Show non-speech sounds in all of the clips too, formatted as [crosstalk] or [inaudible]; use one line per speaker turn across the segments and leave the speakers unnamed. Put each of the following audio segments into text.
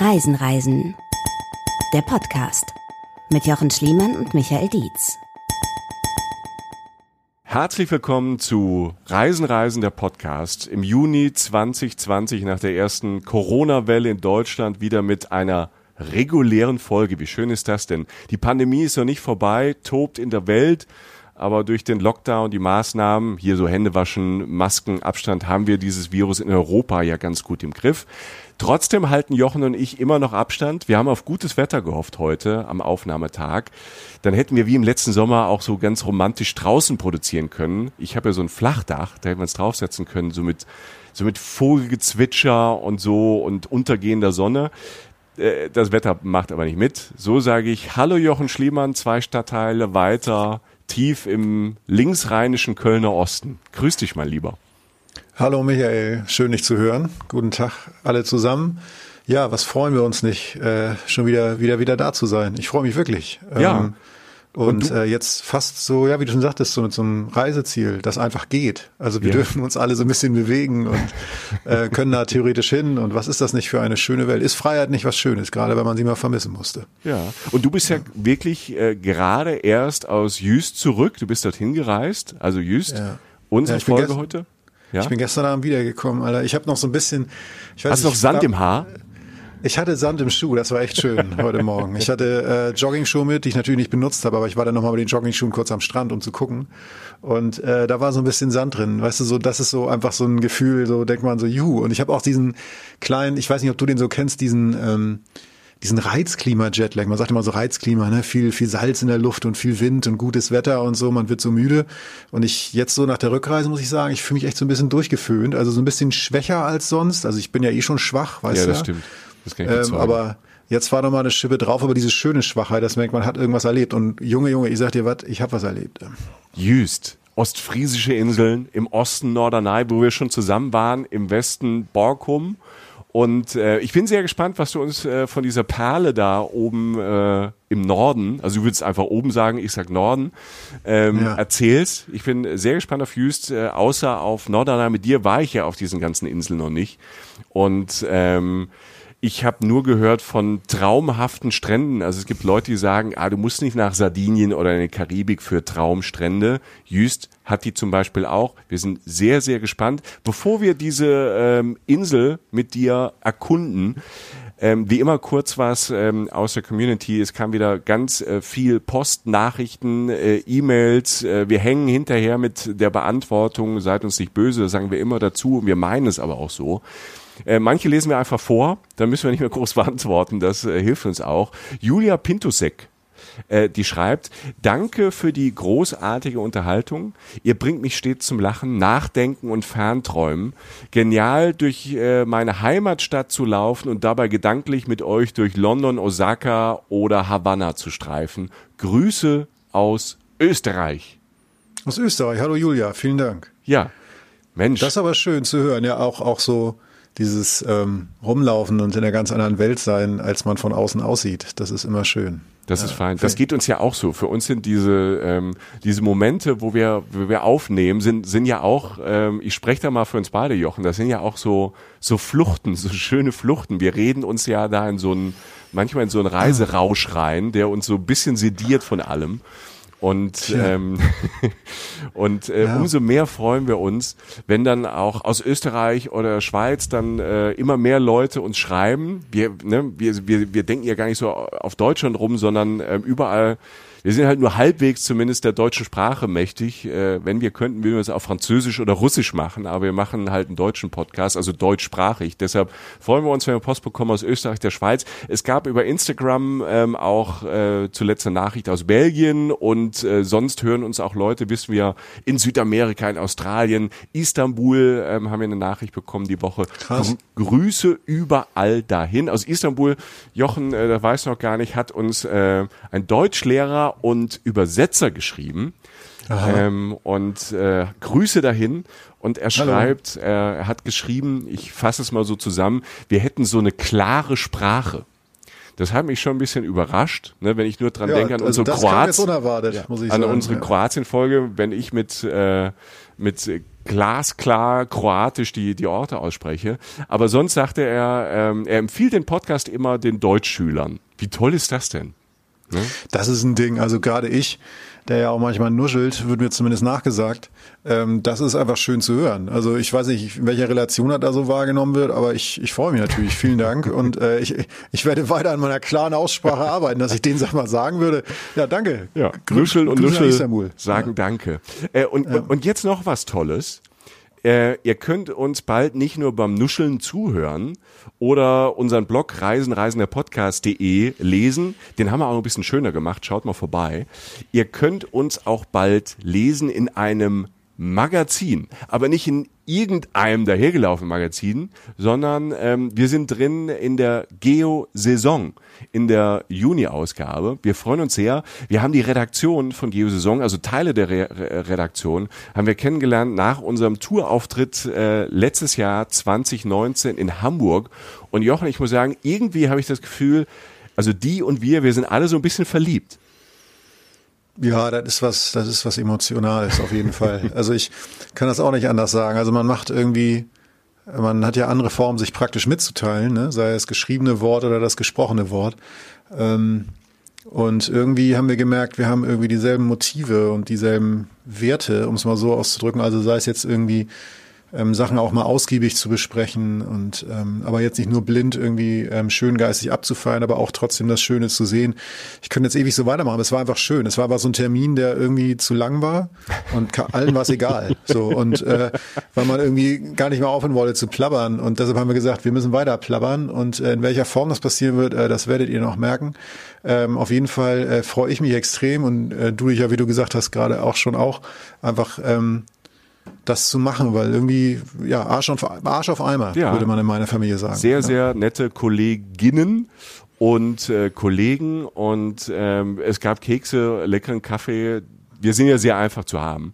Reisen, Reisen. Der Podcast mit Jochen Schliemann und Michael Dietz.
Herzlich willkommen zu Reisen, Reisen, der Podcast. Im Juni 2020 nach der ersten Corona-Welle in Deutschland wieder mit einer regulären Folge. Wie schön ist das denn? Die Pandemie ist noch nicht vorbei, tobt in der Welt aber durch den Lockdown, die Maßnahmen, hier so Hände waschen, Masken, Abstand, haben wir dieses Virus in Europa ja ganz gut im Griff. Trotzdem halten Jochen und ich immer noch Abstand. Wir haben auf gutes Wetter gehofft heute am Aufnahmetag. Dann hätten wir wie im letzten Sommer auch so ganz romantisch draußen produzieren können. Ich habe ja so ein Flachdach, da hätten wir uns draufsetzen können, so mit, so mit Vogelgezwitscher und so und untergehender Sonne äh, das Wetter macht aber nicht mit. So sage ich, hallo Jochen Schliemann, zwei Stadtteile weiter, tief im linksrheinischen Kölner Osten. Grüß dich mal lieber.
Hallo Michael, schön dich zu hören. Guten Tag alle zusammen. Ja, was freuen wir uns nicht, äh, schon wieder, wieder, wieder da zu sein. Ich freue mich wirklich.
Ja.
Und, und äh, jetzt fast so, ja, wie du schon sagtest, so mit so einem Reiseziel, das einfach geht. Also wir ja. dürfen uns alle so ein bisschen bewegen und äh, können da theoretisch hin. Und was ist das nicht für eine schöne Welt? Ist Freiheit nicht was Schönes, gerade wenn man sie mal vermissen musste?
Ja. Und du bist ja, ja wirklich äh, gerade erst aus Jüst zurück. Du bist dorthin gereist. Also Jüst. Ja. Unsere ja, Folge heute.
Ja? Ich bin gestern Abend wiedergekommen, Alter. Ich habe noch so ein bisschen.
Ich weiß Hast du noch Sand im Haar?
Ich hatte Sand im Schuh, das war echt schön [laughs] heute Morgen. Ich hatte äh, Jogging-Schuhe mit, die ich natürlich nicht benutzt habe, aber ich war dann nochmal mit den Jogging-Schuhen kurz am Strand, um zu gucken. Und äh, da war so ein bisschen Sand drin. Weißt du, so das ist so einfach so ein Gefühl, so denkt man so, juhu. Und ich habe auch diesen kleinen, ich weiß nicht, ob du den so kennst, diesen ähm, diesen Reizklima-Jetlag. Man sagt immer so Reizklima, ne? Viel, viel Salz in der Luft und viel Wind und gutes Wetter und so. Man wird so müde. Und ich jetzt so nach der Rückreise muss ich sagen, ich fühle mich echt so ein bisschen durchgeföhnt. Also so ein bisschen schwächer als sonst. Also ich bin ja eh schon schwach, weißt du?
Ja, das stimmt. Das kann ich
ähm, aber jetzt war noch mal eine Schippe drauf, aber diese schöne Schwachheit, das merkt man, hat irgendwas erlebt. Und Junge, Junge, ich sag dir was, ich habe was erlebt.
Jüst. Ostfriesische Inseln, im Osten Norderney, wo wir schon zusammen waren, im Westen Borkum und äh, ich bin sehr gespannt, was du uns äh, von dieser Perle da oben äh, im Norden, also du würdest einfach oben sagen, ich sag Norden, ähm, ja. erzählst. Ich bin sehr gespannt auf Jüst, äh, außer auf Norderney. Mit dir war ich ja auf diesen ganzen Inseln noch nicht. Und ähm, ich habe nur gehört von traumhaften Stränden. Also es gibt Leute, die sagen, ah, du musst nicht nach Sardinien oder in die Karibik für Traumstrände. Jüst hat die zum Beispiel auch. Wir sind sehr, sehr gespannt. Bevor wir diese ähm, Insel mit dir erkunden, ähm, wie immer kurz was ähm, aus der Community. Es kam wieder ganz äh, viel Post, Nachrichten, äh, E-Mails. Äh, wir hängen hinterher mit der Beantwortung. Seid uns nicht böse, das sagen wir immer dazu. Wir meinen es aber auch so. Äh, manche lesen wir einfach vor, dann müssen wir nicht mehr groß [laughs] beantworten, das äh, hilft uns auch. Julia Pintusek äh, die schreibt, danke für die großartige Unterhaltung. Ihr bringt mich stets zum Lachen, Nachdenken und Fernträumen. Genial durch äh, meine Heimatstadt zu laufen und dabei gedanklich mit euch durch London, Osaka oder Havanna zu streifen. Grüße aus Österreich.
Aus Österreich. Hallo Julia, vielen Dank.
Ja. Mensch.
Das ist aber schön zu hören, ja, auch, auch so dieses ähm, Rumlaufen und in einer ganz anderen Welt sein, als man von außen aussieht. Das ist immer schön.
Das ist fein. Das geht uns ja auch so. Für uns sind diese ähm, diese Momente, wo wir wo wir aufnehmen, sind sind ja auch. Ähm, ich spreche da mal für uns beide, Jochen. Das sind ja auch so so Fluchten, so schöne Fluchten. Wir reden uns ja da in so einen manchmal in so einen Reiserausch rein, der uns so ein bisschen sediert von allem. Und, ähm, [laughs] und äh, ja. umso mehr freuen wir uns, wenn dann auch aus Österreich oder Schweiz dann äh, immer mehr Leute uns schreiben. Wir, ne, wir, wir, wir denken ja gar nicht so auf Deutschland rum, sondern äh, überall wir sind halt nur halbwegs zumindest der deutschen Sprache mächtig. Äh, wenn wir könnten, würden wir es auf Französisch oder Russisch machen, aber wir machen halt einen deutschen Podcast, also deutschsprachig. Deshalb freuen wir uns, wenn wir Post bekommen aus Österreich, der Schweiz. Es gab über Instagram ähm, auch äh, zuletzt eine Nachricht aus Belgien und äh, sonst hören uns auch Leute, wissen wir, in Südamerika, in Australien, Istanbul ähm, haben wir eine Nachricht bekommen die Woche. Krass. Grüße überall dahin. Aus Istanbul, Jochen, äh, da weiß noch gar nicht, hat uns äh, ein Deutschlehrer und Übersetzer geschrieben. Ähm, und äh, Grüße dahin. Und er schreibt, äh, er hat geschrieben, ich fasse es mal so zusammen, wir hätten so eine klare Sprache. Das hat mich schon ein bisschen überrascht, ne, wenn ich nur dran ja, denke an
also
unsere Kroatien,
ja,
an unsere ja. Kroatien-Folge, wenn ich mit äh, mit glasklar kroatisch die, die Orte ausspreche. Aber sonst sagte er, ähm, er empfiehlt den Podcast immer den Deutschschülern. Wie toll ist das denn?
Ne? Das ist ein Ding. Also gerade ich, der ja auch manchmal nuschelt, wird mir zumindest nachgesagt. Ähm, das ist einfach schön zu hören. Also ich weiß nicht, in welcher Relation er da so wahrgenommen wird, aber ich, ich freue mich natürlich. Vielen Dank. [laughs] Und äh, ich, ich werde weiter an meiner klaren Aussprache arbeiten, dass ich den sag mal sagen würde. Ja, danke.
Ja, Nuschel und Nuschel sagen ja. Danke. Äh, und, ja. und jetzt noch was Tolles. Äh, ihr könnt uns bald nicht nur beim Nuscheln zuhören oder unseren Blog reisenreisenderpodcast.de lesen. Den haben wir auch ein bisschen schöner gemacht. Schaut mal vorbei. Ihr könnt uns auch bald lesen in einem Magazin, aber nicht in irgendeinem dahergelaufenen Magazin, sondern ähm, wir sind drin in der Geo-Saison, in der Juni-Ausgabe. Wir freuen uns sehr. Wir haben die Redaktion von Geo-Saison, also Teile der Re Redaktion, haben wir kennengelernt nach unserem Tourauftritt äh, letztes Jahr 2019 in Hamburg. Und Jochen, ich muss sagen, irgendwie habe ich das Gefühl, also die und wir, wir sind alle so ein bisschen verliebt.
Ja, das ist was, das ist was Emotionales auf jeden Fall. [laughs] Also ich kann das auch nicht anders sagen. Also man macht irgendwie, man hat ja andere Formen, sich praktisch mitzuteilen, ne? sei es geschriebene Wort oder das gesprochene Wort. Ähm, und irgendwie haben wir gemerkt, wir haben irgendwie dieselben Motive und dieselben Werte, um es mal so auszudrücken. Also sei es jetzt irgendwie ähm, Sachen auch mal ausgiebig zu besprechen und ähm, aber jetzt nicht nur blind irgendwie ähm, schön geistig abzufeiern, aber auch trotzdem das Schöne zu sehen. Ich könnte jetzt ewig so weitermachen. Es war einfach schön. Es war aber so ein Termin, der irgendwie zu lang war und allen war es egal. So und äh, weil man irgendwie gar nicht mehr aufhören wollte zu plappern und deshalb haben wir gesagt, wir müssen weiter plappern und äh, in welcher Form das passieren wird, äh, das werdet ihr noch merken. Ähm, auf jeden Fall äh, freue ich mich extrem und äh, du dich ja, wie du gesagt hast, gerade auch schon auch einfach ähm, das zu machen, weil irgendwie, ja, Arsch auf, Arsch auf Eimer, ja. würde man in meiner Familie sagen.
Sehr, ja. sehr nette Kolleginnen und äh, Kollegen und ähm, es gab Kekse, leckeren Kaffee, wir sind ja sehr einfach zu haben.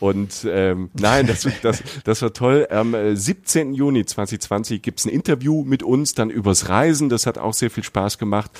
Und ähm, nein, das, das, das war toll. Am 17. Äh, Juni 2020 gibt's ein Interview mit uns dann übers Reisen. Das hat auch sehr viel Spaß gemacht.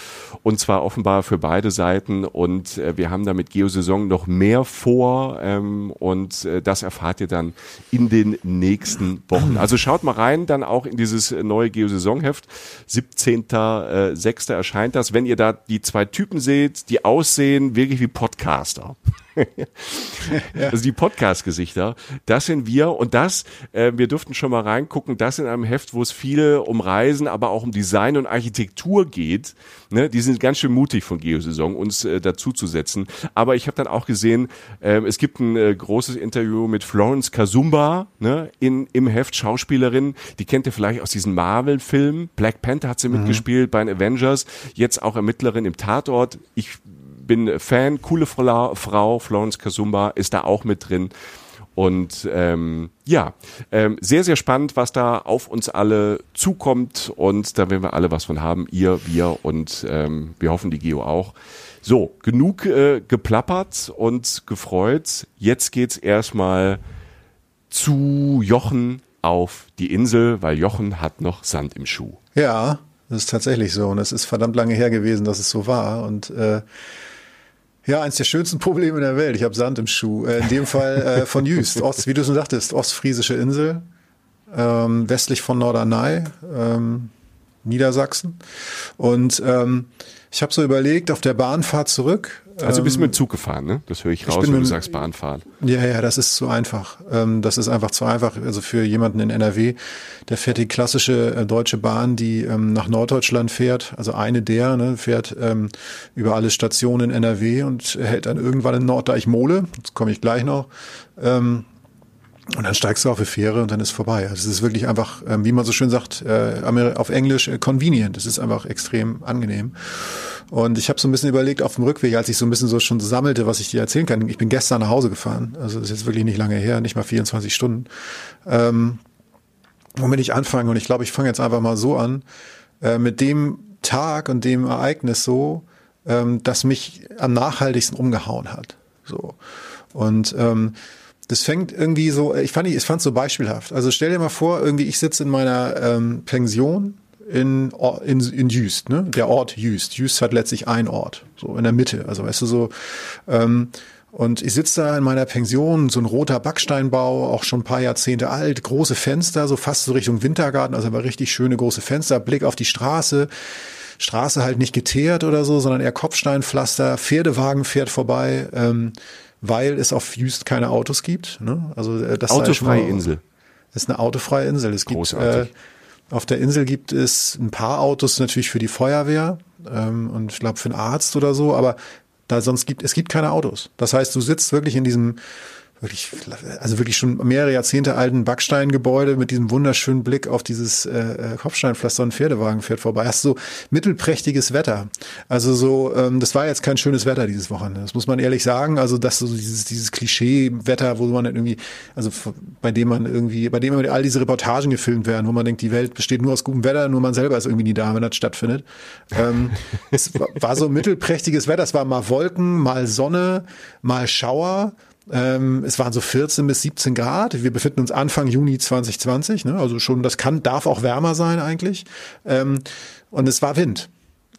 Und zwar offenbar für beide Seiten. Und äh, wir haben da mit Geosaison noch mehr vor. Ähm, und äh, das erfahrt ihr dann in den nächsten Wochen. Also schaut mal rein, dann auch in dieses neue Geosaisonheft. 17.06. erscheint das. Wenn ihr da die zwei Typen seht, die aussehen wirklich wie Podcaster. [laughs] also die Podcast-Gesichter, das sind wir und das, äh, wir durften schon mal reingucken, das in einem Heft, wo es viel um Reisen, aber auch um Design und Architektur geht. Ne? Die sind ganz schön mutig von Geosaison, uns äh, dazu zu setzen. Aber ich habe dann auch gesehen, äh, es gibt ein äh, großes Interview mit Florence Kazumba ne? in, im Heft, Schauspielerin, die kennt ihr vielleicht aus diesen Marvel-Filmen. Black Panther hat sie mhm. mitgespielt bei den Avengers, jetzt auch Ermittlerin im Tatort. Ich bin Fan, coole Frau, Florence Kasumba ist da auch mit drin. Und ähm, ja, ähm, sehr, sehr spannend, was da auf uns alle zukommt. Und da werden wir alle was von haben, ihr, wir und ähm, wir hoffen, die Geo auch. So, genug äh, geplappert und gefreut. Jetzt geht's erstmal zu Jochen auf die Insel, weil Jochen hat noch Sand im Schuh.
Ja, das ist tatsächlich so. Und es ist verdammt lange her gewesen, dass es so war. Und äh, ja, eins der schönsten Probleme der Welt. Ich habe Sand im Schuh. Äh, in dem Fall äh, von [laughs] Jüst, Ost, wie du schon sagtest, ostfriesische Insel, ähm, westlich von Norderney, ähm, Niedersachsen. Und ähm, ich habe so überlegt, auf der Bahnfahrt zurück.
Also bist du mit dem Zug gefahren, ne? Das höre ich raus, wenn du sagst Bahnfahrt.
Ja, ja, das ist zu einfach. Ähm, das ist einfach zu einfach. Also für jemanden in NRW, der fährt die klassische äh, deutsche Bahn, die ähm, nach Norddeutschland fährt. Also eine der, ne, fährt ähm, über alle Stationen in NRW und hält dann irgendwann in Norddeich-Mole. Das komme ich gleich noch. Und dann steigst du auf eine Fähre und dann ist vorbei. Also es ist wirklich einfach, ähm, wie man so schön sagt, äh, auf Englisch äh, convenient. Es ist einfach extrem angenehm. Und ich habe so ein bisschen überlegt auf dem Rückweg, als ich so ein bisschen so schon sammelte, was ich dir erzählen kann. Ich bin gestern nach Hause gefahren. Also das ist jetzt wirklich nicht lange her, nicht mal 24 Stunden. Ähm, womit ich anfange, und ich glaube, ich fange jetzt einfach mal so an, äh, mit dem Tag und dem Ereignis so, ähm, das mich am nachhaltigsten umgehauen hat. So. Und ähm, das fängt irgendwie so, ich fand ich fand so beispielhaft. Also stell dir mal vor, irgendwie ich sitze in meiner ähm, Pension in, in, in Jüst, ne? Der Ort Jüst. Jüst hat letztlich ein Ort, so in der Mitte. Also weißt du so, ähm, Und ich sitze da in meiner Pension, so ein roter Backsteinbau, auch schon ein paar Jahrzehnte alt, große Fenster, so fast so Richtung Wintergarten, also aber richtig schöne große Fenster, Blick auf die Straße. Straße halt nicht geteert oder so, sondern eher Kopfsteinpflaster, Pferdewagen fährt vorbei, ähm, weil es auf Jüst keine Autos gibt. Ne? Also äh, das
Autofreie Insel.
Ist eine autofreie Insel. Es gibt äh, auf der Insel gibt es ein paar Autos natürlich für die Feuerwehr ähm, und ich glaube für einen Arzt oder so, aber da sonst gibt es gibt keine Autos. Das heißt, du sitzt wirklich in diesem wirklich, also wirklich schon mehrere Jahrzehnte alten Backsteingebäude mit diesem wunderschönen Blick auf dieses äh, äh Kopfsteinpflaster und Pferdewagen fährt vorbei. Hast so mittelprächtiges Wetter. Also so, ähm, das war jetzt kein schönes Wetter dieses Wochenende. Das muss man ehrlich sagen. Also das so dieses dieses Klischee-Wetter, wo man irgendwie, also bei dem man irgendwie, bei dem all diese Reportagen gefilmt werden, wo man denkt, die Welt besteht nur aus gutem Wetter, nur man selber ist irgendwie nie da, wenn das stattfindet. Ähm, es war so mittelprächtiges Wetter. Es war mal Wolken, mal Sonne, mal Schauer. Ähm, es waren so 14 bis 17 Grad. Wir befinden uns Anfang Juni 2020. Ne? Also schon, das kann, darf auch wärmer sein eigentlich. Ähm, und es war Wind.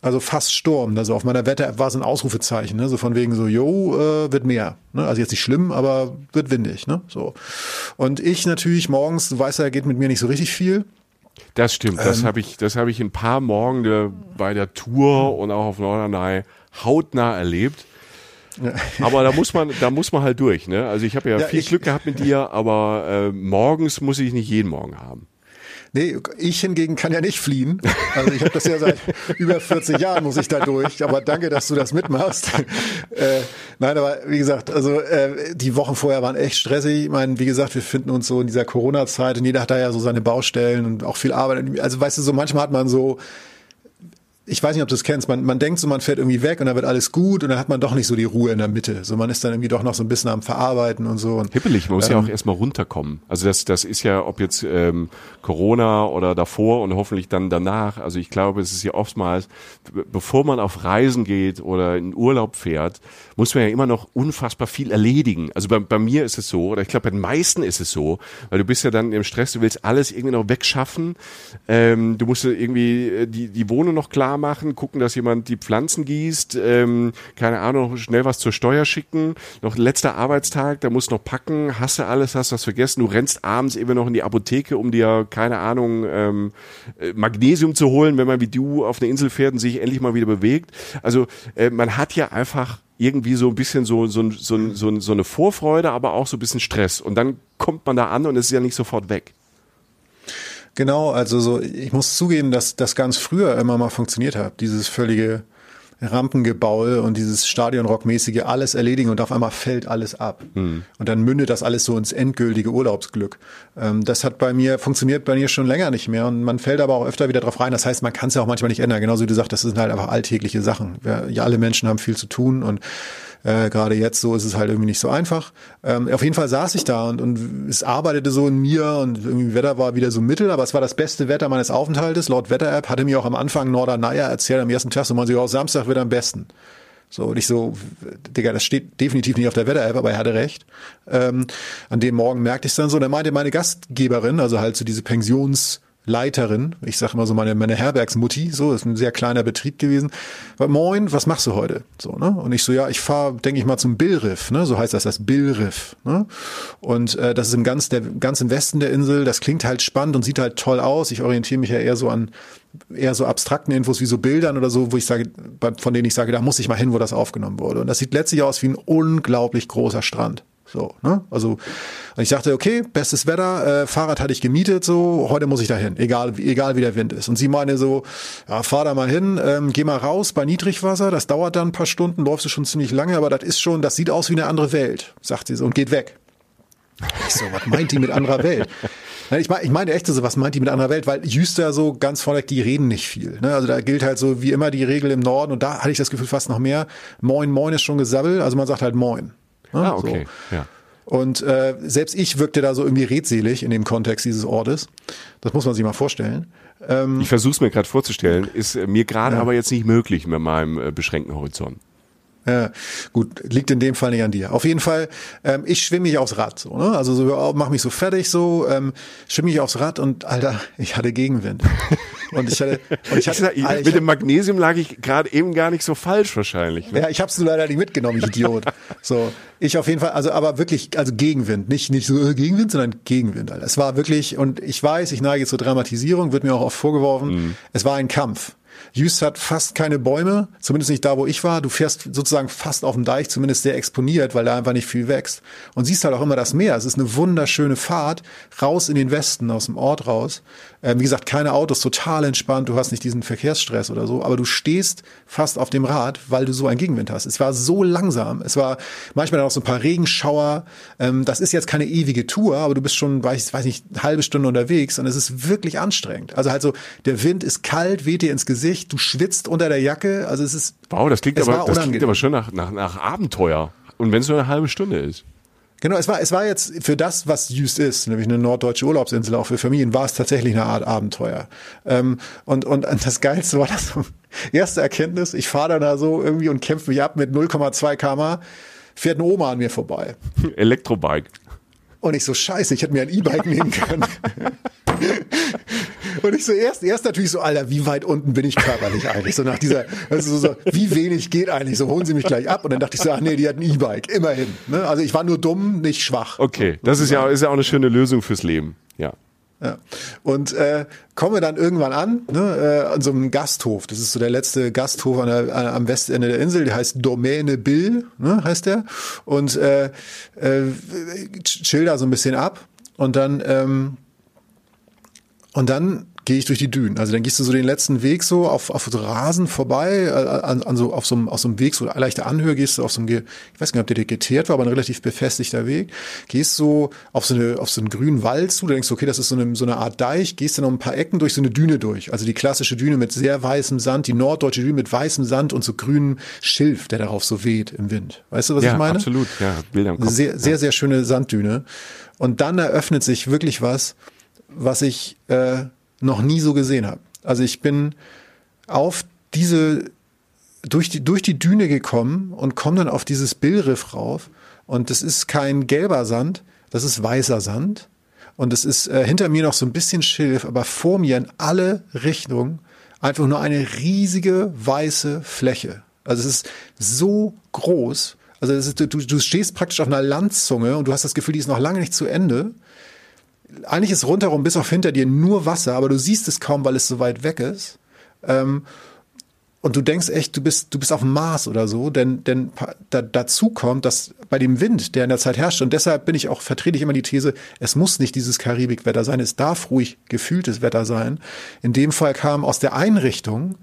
Also fast Sturm. Also auf meiner Wetter war es ein Ausrufezeichen. Ne? So von wegen so, jo, äh, wird mehr. Ne? Also jetzt nicht schlimm, aber wird windig. Ne? So. Und ich natürlich morgens, du weißt ja, geht mit mir nicht so richtig viel.
Das stimmt. Das ähm, habe ich, das habe ich ein paar Morgen bei der Tour und auch auf Norderney hautnah erlebt. Aber da muss man, da muss man halt durch. Ne? Also ich habe ja, ja, viel ich, Glück gehabt mit dir, aber äh, morgens muss ich nicht jeden Morgen haben.
Nee, ich hingegen kann ja nicht fliehen. Also ich habe das ja seit [laughs] über 40 Jahren muss ich da durch. Aber danke, dass du das mitmachst. [laughs] Äh, nein, aber wie gesagt, also äh, die Wochen vorher waren echt stressig. Ich meine, wie gesagt, wir finden uns so in dieser Corona-Zeit und jeder hat da ja so seine Baustellen und auch viel Arbeit. Also weißt du, so manchmal hat man so ich weiß nicht, ob du es kennst, man, man denkt so, man fährt irgendwie weg und dann wird alles gut und dann hat man doch nicht so die Ruhe in der Mitte. So man ist dann irgendwie doch noch so ein bisschen am Verarbeiten und so. Und,
Hippelig, man muss ähm, ja auch erstmal runterkommen. Also das, das ist ja, ob jetzt ähm, Corona oder davor und hoffentlich dann danach. Also ich glaube, es ist ja oftmals, bevor man auf Reisen geht oder in Urlaub fährt, muss man ja immer noch unfassbar viel erledigen. Also bei, bei mir ist es so, oder ich glaube bei den meisten ist es so, weil du bist ja dann im Stress, du willst alles irgendwie noch wegschaffen. Ähm, du musst irgendwie äh, die, die Wohnung noch klar machen, gucken, dass jemand die Pflanzen gießt, ähm, keine Ahnung, schnell was zur Steuer schicken, noch letzter Arbeitstag, da musst du noch packen, hast du alles, hast was vergessen, du rennst abends eben noch in die Apotheke, um dir, keine Ahnung, ähm, äh, Magnesium zu holen, wenn man wie du auf eine Insel fährt und sich endlich mal wieder bewegt. Also äh, man hat ja einfach irgendwie so ein bisschen so, so, so, so, so eine Vorfreude, aber auch so ein bisschen Stress. Und dann kommt man da an und es ist ja nicht sofort weg.
Genau, also so, ich muss zugeben, dass das ganz früher immer mal funktioniert hat, dieses völlige Rampengebaul und dieses Stadionrockmäßige alles erledigen und auf einmal fällt alles ab. Mhm. Und dann mündet das alles so ins endgültige Urlaubsglück. Ähm, das hat bei mir, funktioniert bei mir schon länger nicht mehr und man fällt aber auch öfter wieder drauf rein. Das heißt, man kann es ja auch manchmal nicht ändern. Genauso wie du sagst, das sind halt einfach alltägliche Sachen. Ja, ja alle Menschen haben viel zu tun und äh, Gerade jetzt so ist es halt irgendwie nicht so einfach. Ähm, auf jeden Fall saß ich da und, und es arbeitete so in mir und irgendwie Wetter war wieder so mittel, aber es war das beste Wetter meines Aufenthaltes. Laut Wetter-App hatte mir auch am Anfang Norderney erzählt, am ersten Tag, so man sich auch Samstag wird am besten. So, und ich so, Digga, das steht definitiv nicht auf der Wetter-App, aber er hatte recht. Ähm, an dem Morgen merkte ich es dann so, da meinte meine Gastgeberin, also halt so diese Pensions- Leiterin, ich sage immer so meine, meine Herbergsmutti, so, ist ein sehr kleiner Betrieb gewesen. Moin, was machst du heute? So, ne? Und ich so, ja, ich fahre, denke ich mal, zum Billriff, ne? So heißt das, das Billriff. Ne? Und äh, das ist im ganz, der, ganz im Westen der Insel, das klingt halt spannend und sieht halt toll aus. Ich orientiere mich ja eher so an eher so abstrakten Infos wie so Bildern oder so, wo ich sage, von denen ich sage, da muss ich mal hin, wo das aufgenommen wurde. Und das sieht letztlich aus wie ein unglaublich großer Strand. So, ne? Also und ich sagte, okay, bestes Wetter, äh, Fahrrad hatte ich gemietet, so heute muss ich da hin, egal egal wie der Wind ist. Und sie meine so, ja, fahr da mal hin, ähm, geh mal raus bei Niedrigwasser, das dauert dann ein paar Stunden, läufst du schon ziemlich lange, aber das ist schon, das sieht aus wie eine andere Welt, sagt sie so und geht weg. Ich so, was meint die mit anderer Welt? [laughs] Ich meine, ich meine echt so, was meint die mit anderer Welt? Weil Jüster so ganz vorweg, die reden nicht viel. Ne? Also da gilt halt so wie immer die Regel im Norden und da hatte ich das Gefühl fast noch mehr. Moin, moin ist schon gesabbelt, also man sagt halt moin.
Ne? Ah, okay. So. Ja.
Und äh, selbst ich wirkte da so irgendwie redselig in dem Kontext dieses Ortes. Das muss man sich mal vorstellen.
Ähm, ich versuche es mir gerade vorzustellen, ist äh, mir gerade ja. aber jetzt nicht möglich mit meinem äh, beschränkten Horizont.
Ja, gut, liegt in dem Fall nicht an dir. Auf jeden Fall, ähm, ich schwimme mich aufs Rad, so, ne? Also so, mach mich so fertig, so, ähm, schwimme mich aufs Rad und Alter, [laughs] ich hatte Gegenwind. Und ich hatte, und ich hatte
Ich [laughs] sag, mit dem Magnesium lag ich gerade eben gar nicht so falsch wahrscheinlich. Ne?
Ja, ich hab's nur leider nicht mitgenommen, ich Idiot. So, ich auf jeden Fall, also aber wirklich, also Gegenwind, nicht nicht so äh, Gegenwind, sondern Gegenwind. Alter. Es war wirklich, und ich weiß, ich neige zur Dramatisierung, wird mir auch oft vorgeworfen.
Mhm.
Es war ein Kampf. Jüst hat fast keine Bäume, zumindest nicht da, wo ich war. Du fährst sozusagen fast auf dem Deich, zumindest sehr exponiert, weil da einfach nicht viel wächst. Und siehst halt auch immer das Meer. Es ist eine wunderschöne Fahrt raus in den Westen, aus dem Ort raus. Ähm, wie gesagt, keine Autos, total entspannt. Du hast nicht diesen Verkehrsstress oder so, aber du stehst fast auf dem Rad, weil du so einen Gegenwind hast. Es war so langsam. Es war manchmal auch so ein paar Regenschauer. Ähm, das ist jetzt keine ewige Tour, aber du bist schon, weiß, weiß nicht, halbe Stunde unterwegs und es ist wirklich anstrengend. Also halt so, der Wind ist kalt, weht dir ins Gesicht, du schwitzt unter der Jacke. Also es ist.
Wow, das klingt, aber, das klingt aber schon nach, nach, nach Abenteuer. Und wenn es nur eine halbe Stunde ist.
Genau, es war, es war jetzt für das, was Jüst ist, nämlich eine norddeutsche Urlaubsinsel, auch für Familien, war es tatsächlich eine Art Abenteuer. Ähm, und, und das Geilste war das, [laughs] erste Erkenntnis, ich fahre da so irgendwie und kämpfe mich ab mit 0,2 km, fährt eine Oma an mir vorbei.
Elektrobike.
Und ich so, scheiße, ich hätte mir ein E-Bike nehmen können. [laughs] Und ich so erst, erst natürlich so, Alter, wie weit unten bin ich körperlich eigentlich? So nach dieser, also so, wie wenig geht eigentlich? So holen Sie mich gleich ab. Und dann dachte ich so, ach nee, die hat ein E-Bike, immerhin. Ne? Also ich war nur dumm, nicht schwach.
Okay, das ist ja, ist ja auch eine schöne Lösung fürs Leben. Ja.
Ja. Und äh, komme dann irgendwann an, ne, äh, an so einem Gasthof. Das ist so der letzte Gasthof an der, an, am Westende der Insel. Der heißt Domäne Bill, ne, heißt der. Und äh, äh, chill da so ein bisschen ab. Und dann ähm, und dann gehe ich durch die Dünen. Also dann gehst du so den letzten Weg so auf, auf so Rasen vorbei, äh, an, an so, auf so einem, auf so einem Weg, so leichte Anhöhe gehst du auf so einem, ich weiß gar nicht, ob der geteert war, aber ein relativ befestigter Weg. Gehst so auf so eine, auf so einen grünen Wald zu, da denkst du, okay, das ist so eine, so eine Art Deich, gehst dann noch ein paar Ecken durch so eine Düne durch. Also die klassische Düne mit sehr weißem Sand, die norddeutsche Düne mit weißem Sand und so grünem Schilf, der darauf so weht im Wind. Weißt du, was
ja,
ich meine?
absolut. Ja, Bilder im Kopf.
Sehr, sehr, sehr schöne Sanddüne. Und dann eröffnet sich wirklich was, was ich äh, noch nie so gesehen habe. Also ich bin auf diese durch die durch die Düne gekommen und komme dann auf dieses Billriff rauf und das ist kein gelber Sand, das ist weißer Sand und es ist äh, hinter mir noch so ein bisschen Schilf, aber vor mir in alle Richtungen einfach nur eine riesige weiße Fläche. Also es ist so groß. Also ist, du, du stehst praktisch auf einer Landzunge und du hast das Gefühl, die ist noch lange nicht zu Ende eigentlich ist rundherum bis auf hinter dir nur Wasser, aber du siehst es kaum, weil es so weit weg ist. Ähm, und du denkst echt, du bist, du bist auf dem Mars oder so, denn, denn da, dazu kommt, dass bei dem Wind, der in der Zeit herrscht, und deshalb bin ich auch, vertrete ich immer die These, es muss nicht dieses Karibikwetter sein, es darf ruhig gefühltes Wetter sein. In dem Fall kam aus der Einrichtung,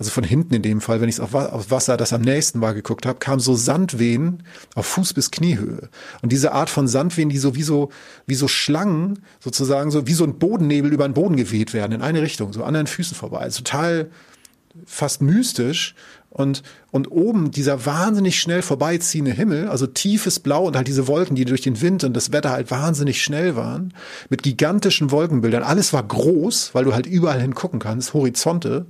also von hinten in dem Fall, wenn ich es auf, auf Wasser, das am nächsten war, geguckt habe, kam so Sandwehen auf Fuß bis Kniehöhe. Und diese Art von Sandwehen, die so wie so, wie so Schlangen, sozusagen, so wie so ein Bodennebel über den Boden geweht werden, in eine Richtung, so an deinen Füßen vorbei. Also total fast mystisch und, und oben dieser wahnsinnig schnell vorbeiziehende Himmel, also tiefes Blau und halt diese Wolken, die durch den Wind und das Wetter halt wahnsinnig schnell waren, mit gigantischen Wolkenbildern. Alles war groß, weil du halt überall hingucken kannst, Horizonte.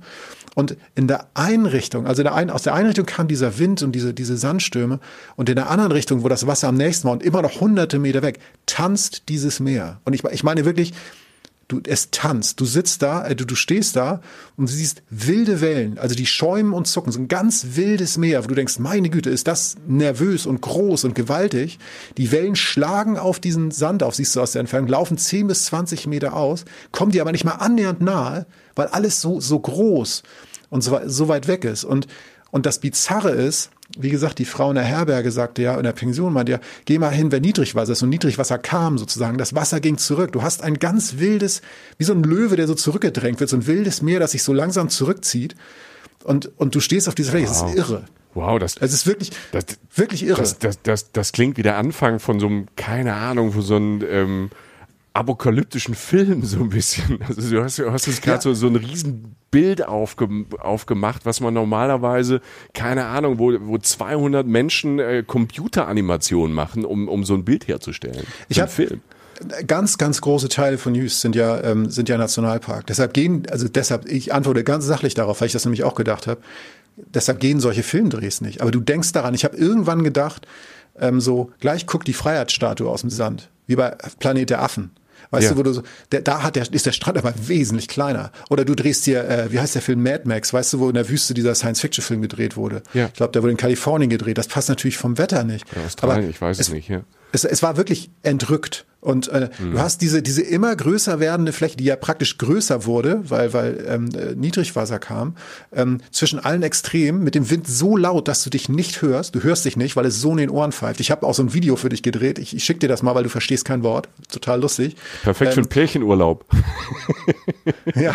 Und in der Einrichtung, also der ein, aus der Einrichtung kam dieser Wind und diese, diese Sandstürme und in der anderen Richtung, wo das Wasser am nächsten war und immer noch hunderte Meter weg, tanzt dieses Meer. Und ich, ich meine wirklich, du, es tanzt. Du sitzt da, äh, du, du stehst da und siehst wilde Wellen, also die schäumen und zucken, so ein ganz wildes Meer, wo du denkst, meine Güte, ist das nervös und groß und gewaltig. Die Wellen schlagen auf diesen Sand auf, siehst du aus der Entfernung, laufen 10 bis 20 Meter aus, kommen dir aber nicht mal annähernd nahe, weil alles so, so groß und so, so weit weg ist. Und, und das Bizarre ist, wie gesagt, die Frau in der Herberge sagte ja, in der Pension meinte ja, geh mal hin, wenn Niedrigwasser ist. Und Niedrigwasser kam sozusagen. Das Wasser ging zurück. Du hast ein ganz wildes, wie so ein Löwe, der so zurückgedrängt wird, so ein wildes Meer, das sich so langsam zurückzieht. Und, und du stehst auf dieser Fläche. Das ist irre.
Wow, das,
Es ist wirklich,
das,
wirklich irre.
das, das, das, das klingt wie der Anfang von so einem, keine Ahnung, von so einem ähm, apokalyptischen Film so ein bisschen. Also du hast, du hast jetzt gerade
Ja.
so, so ein Riesenbild aufge, aufgemacht, was man normalerweise, keine Ahnung, wo, wo 200 Menschen äh, Computeranimationen machen, um, um so ein Bild herzustellen.
Ich
So ein
hab-
Film.
ganz, ganz große Teile von Jüst sind ja, ähm, sind ja Nationalpark. Deshalb gehen, also deshalb, ich antworte ganz sachlich darauf, weil ich das nämlich auch gedacht habe. Deshalb gehen solche Filmdrehs nicht. Aber du denkst daran, ich habe irgendwann gedacht, ähm, so, gleich guckt die Freiheitsstatue aus dem Sand, wie bei Planet der Affen. Weißt
Ja.
du, wo du so, der, da hat der, ist der Strand aber wesentlich kleiner. Oder du drehst dir, äh, wie heißt der Film Mad Max, weißt du, wo in der Wüste dieser Science-Fiction-Film gedreht wurde?
Ja.
Ich glaube, der wurde in Kalifornien gedreht. Das passt natürlich vom Wetter nicht.
Ja, Australien,
Aber
ich weiß es nicht, ja.
Es, es war wirklich entrückt. Und äh,
Mhm.
du hast diese, diese immer größer werdende Fläche, die ja praktisch größer wurde, weil, weil ähm, äh, Niedrigwasser kam, ähm, zwischen allen Extremen, mit dem Wind so laut, dass du dich nicht hörst. Du hörst dich nicht, weil es so in den Ohren pfeift. Ich habe auch so ein Video für dich gedreht. Ich, ich schick dir das mal, weil du verstehst kein Wort. Total lustig.
Perfekt für einen Pärchenurlaub. [laughs]
Ja.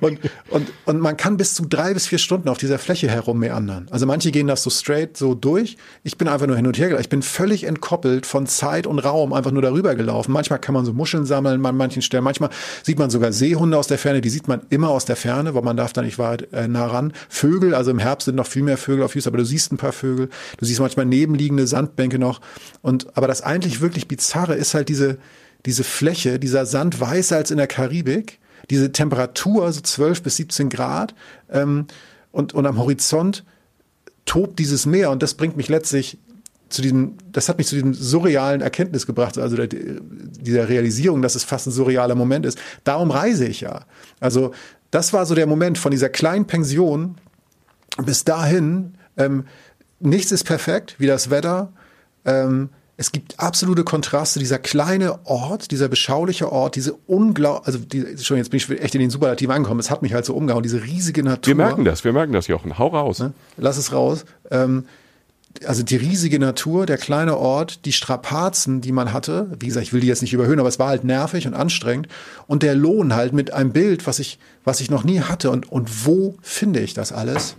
Und, und, und man kann bis zu drei bis vier Stunden auf dieser Fläche herummeandern. Also manche gehen das so straight so durch. Ich bin einfach nur hin und her. Ich bin völlig entkoppelt von Zeit und Raum, einfach nur darüber gelaufen. Manchmal kann man so Muscheln sammeln an manchen Stellen. Manchmal sieht man sogar Seehunde aus der Ferne. Die sieht man immer aus der Ferne, weil man darf da nicht weit äh, nah ran. Vögel, also im Herbst sind noch viel mehr Vögel auf Jüst, aber du siehst ein paar Vögel. Du siehst manchmal nebenliegende Sandbänke noch. Und, aber das eigentlich wirklich Bizarre ist halt diese, diese Fläche, dieser Sand weißer als in der Karibik, diese Temperatur, so 12 bis 17 Grad, ähm, und, und am Horizont tobt dieses Meer und das bringt mich letztlich zu diesem, das hat mich zu diesem surrealen Erkenntnis gebracht, also der, dieser Realisierung, dass es fast ein surrealer Moment ist. Darum reise ich ja. Also das war so der Moment von dieser kleinen Pension bis dahin. Ähm, nichts ist perfekt, wie das Wetter. Ähm, es gibt absolute Kontraste. Dieser kleine Ort, dieser beschauliche Ort, diese unglaublich, also die, schon jetzt bin ich echt in den Superlativen angekommen. Es hat mich halt so umgehauen. Diese riesige Natur.
Wir merken das, wir merken das, Jochen. Hau raus.
Ne? Lass es raus. Ähm, also die riesige Natur, der kleine Ort, die Strapazen, die man hatte, wie gesagt, ich will die jetzt nicht überhöhen, aber es war halt nervig und anstrengend und der Lohn halt mit einem Bild, was ich, was ich noch nie hatte und, und wo finde ich das alles?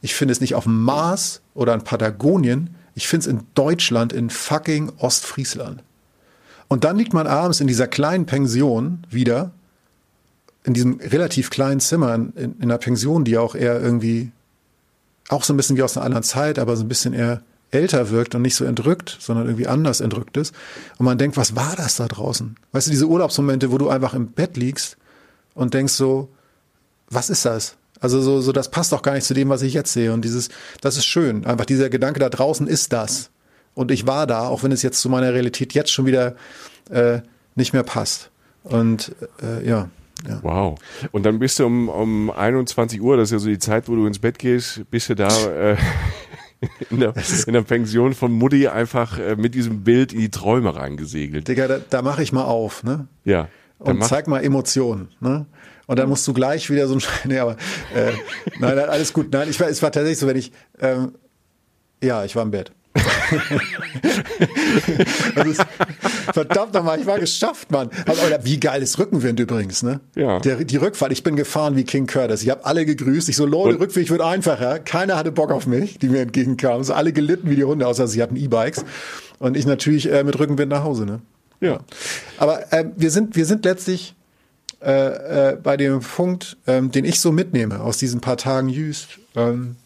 Ich finde es nicht auf dem Mars oder in Patagonien, ich finde es in Deutschland, in fucking Ostfriesland. Und dann liegt man abends in dieser kleinen Pension wieder, in diesem relativ kleinen Zimmer, in, in einer Pension, die auch eher irgendwie auch so ein bisschen wie aus einer anderen Zeit, aber so ein bisschen eher älter wirkt und nicht so entrückt, sondern irgendwie anders entrückt ist. Und man denkt, was war das da draußen? Weißt du, diese Urlaubsmomente, wo du einfach im Bett liegst und denkst so, was ist das? Also so, so das passt doch gar nicht zu dem, was ich jetzt sehe. Und dieses, das ist schön. Einfach dieser Gedanke da draußen ist das. Und ich war da, auch wenn es jetzt zu meiner Realität jetzt schon wieder äh, nicht mehr passt. Und äh, ja. Ja.
Wow. Und dann bist du um, um 21 Uhr, das ist ja so die Zeit, wo du ins Bett gehst, bist du da äh, [laughs] in, der, in der Pension von Mutti einfach äh, mit diesem Bild in die Träume reingesegelt.
Digga, da, da mache ich mal auf, ne?
Ja.
Und zeig mal Emotionen, ne? Und dann musst du gleich wieder so ein [laughs] nee, aber äh, nein, nein, alles gut. Nein, ich war, es war tatsächlich so, wenn ich ähm, ja, ich war im Bett. [laughs] das ist, verdammt nochmal, ich war geschafft, Mann. Aber, aber wie geil ist Rückenwind übrigens, ne?
Ja.
Der, die Rückfahrt, ich bin gefahren wie King Curtis. Ich habe alle gegrüßt. Ich so, Leute, Rückweg wird einfacher. Keiner hatte Bock auf mich, die mir entgegenkamen. So alle gelitten wie die Hunde, außer sie hatten E-Bikes. Und ich natürlich äh, mit Rückenwind nach Hause, ne?
Ja.
Aber äh, wir sind, wir sind letztlich äh, äh, bei dem Punkt, ähm, den ich so mitnehme aus diesen paar Tagen Jüst, ähm,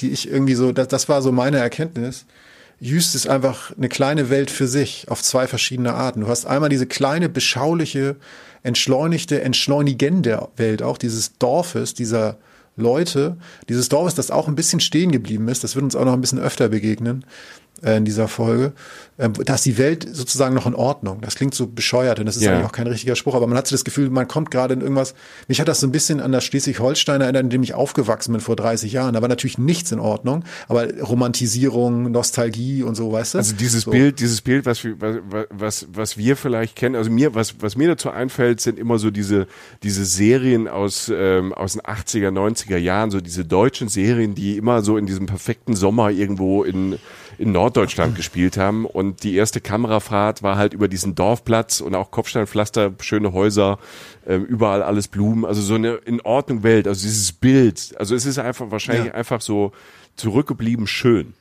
die ich irgendwie so, das, das war so meine Erkenntnis. Jüst ist einfach eine kleine Welt für sich auf zwei verschiedene Arten. Du hast einmal diese kleine, beschauliche, entschleunigte, entschleunigende Welt auch dieses Dorfes, dieser Leute, dieses Dorfes, das auch ein bisschen stehen geblieben ist. Das wird uns auch noch ein bisschen öfter begegnen äh, in dieser Folge. Ähm, da ist die Welt sozusagen noch in Ordnung. Das klingt so bescheuert und das ist
Ja.
eigentlich auch kein richtiger Spruch, aber man hat so das Gefühl, man kommt gerade in irgendwas. Mich hat das so ein bisschen an das Schleswig-Holstein erinnert, in dem ich aufgewachsen bin vor 30 Jahren. Da war natürlich nichts in Ordnung, aber Romantisierung, Nostalgie und so, weißt du?
Also dieses
so.
Bild, dieses Bild, was wir, was, was, was wir vielleicht kennen, also mir, was, was mir dazu einfällt, sind immer so diese, diese Serien aus, ähm, aus den 80er, 90er Jahren, so diese deutschen Serien, die immer so in diesem perfekten Sommer irgendwo in, in Norddeutschland gespielt haben. Und die erste Kamerafahrt war halt über diesen Dorfplatz und auch Kopfsteinpflaster, schöne Häuser, ähm, überall alles Blumen, also so eine in Ordnung Welt, also dieses Bild. Also es ist einfach wahrscheinlich
Ja.
einfach so zurückgeblieben schön.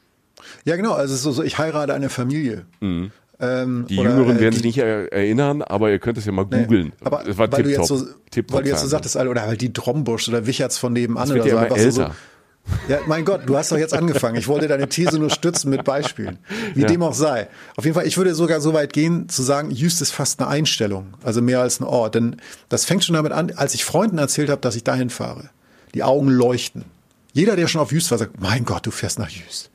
Ja, genau. Also es ist so, so ich heirate eine Familie. Ähm,
Mhm. Die
oder,
Jüngeren
äh,
werden
die-
sich nicht er erinnern, aber ihr könnt es ja mal
Nee,
googeln.
Aber
es war
weil du jetzt so, weil du jetzt so sagtest, oder halt die Drombusch oder Wicherts von nebenan
Das
oder so.
immer älter.
so. Ja, mein Gott, du hast doch jetzt angefangen. Ich wollte deine These nur stützen mit Beispielen. Wie
Ja.
dem auch sei. Auf jeden Fall, ich würde sogar so weit gehen, zu sagen, Jüst ist fast eine Einstellung. Also mehr als ein Ort. Denn das fängt schon damit an, als ich Freunden erzählt habe, dass ich dahin fahre. Die Augen leuchten. Jeder, der schon auf Jüst war, sagt, mein Gott, du fährst nach Jüst.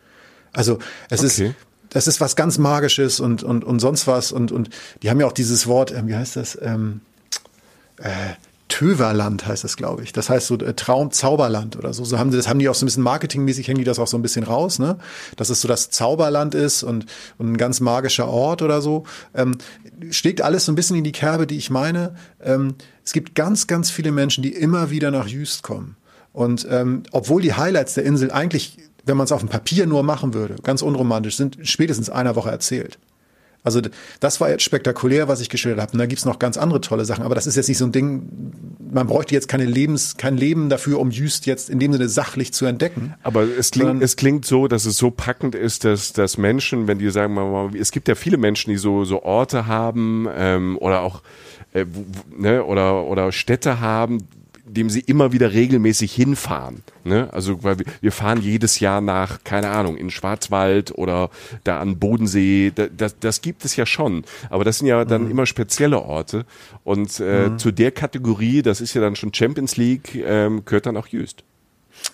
Also es
Okay.
ist, das ist was ganz Magisches und, und, und sonst was. Und, und die haben ja auch dieses Wort, ähm, wie heißt das? Ähm, äh, Töverland heißt das, glaube ich. Das heißt so äh, Traum Zauberland oder so. So haben sie das haben die auch so ein bisschen marketingmäßig hängen die das auch so ein bisschen raus, ne? Dass es so das Zauberland ist und, und ein ganz magischer Ort oder so. Ähm, schlägt alles so ein bisschen in die Kerbe, die ich meine. Ähm, es gibt ganz, ganz viele Menschen, die immer wieder nach Jüst kommen. Und ähm, obwohl die Highlights der Insel eigentlich, wenn man es auf dem Papier nur machen würde, ganz unromantisch, sind spätestens einer Woche erzählt. Also das war jetzt spektakulär, was ich geschildert habe. Und da gibt's noch ganz andere tolle Sachen. Aber das ist jetzt nicht so ein Ding, man bräuchte jetzt keine Lebens, kein Leben dafür, um Jüst jetzt in dem Sinne sachlich zu entdecken.
Aber es klingt, es klingt so, dass es so packend ist, dass, dass Menschen, wenn die sagen, mal, es gibt ja viele Menschen, die so, so Orte haben ähm, oder auch äh, ne, oder, oder Städte haben, dem sie immer wieder regelmäßig hinfahren. Ne? Also weil wir, wir fahren jedes Jahr nach, keine Ahnung, in Schwarzwald oder da an Bodensee. Da, das, das gibt es ja schon. Aber das sind ja dann mhm. immer spezielle Orte. Und äh, mhm. zu der Kategorie, das ist ja dann schon Champions League, ähm, gehört dann auch Jüst.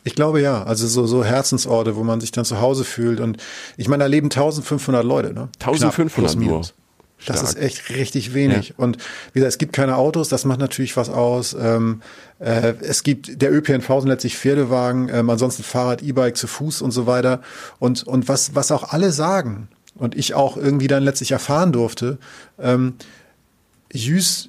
Ich glaube ja, also so, so Herzensorte, wo man sich dann zu Hause fühlt und ich meine, da leben 1500 Leute, ne?
1500 Knapp, nur.
Stark. Das ist echt richtig wenig. Ja. Und wie gesagt, es gibt keine Autos, das macht natürlich was aus. Ähm, äh, es gibt der ÖPNV sind letztlich Pferdewagen, ähm, ansonsten Fahrrad, E-Bike zu Fuß und so weiter. Und und was was auch alle sagen und ich auch irgendwie dann letztlich erfahren durfte. Ähm, Jüs,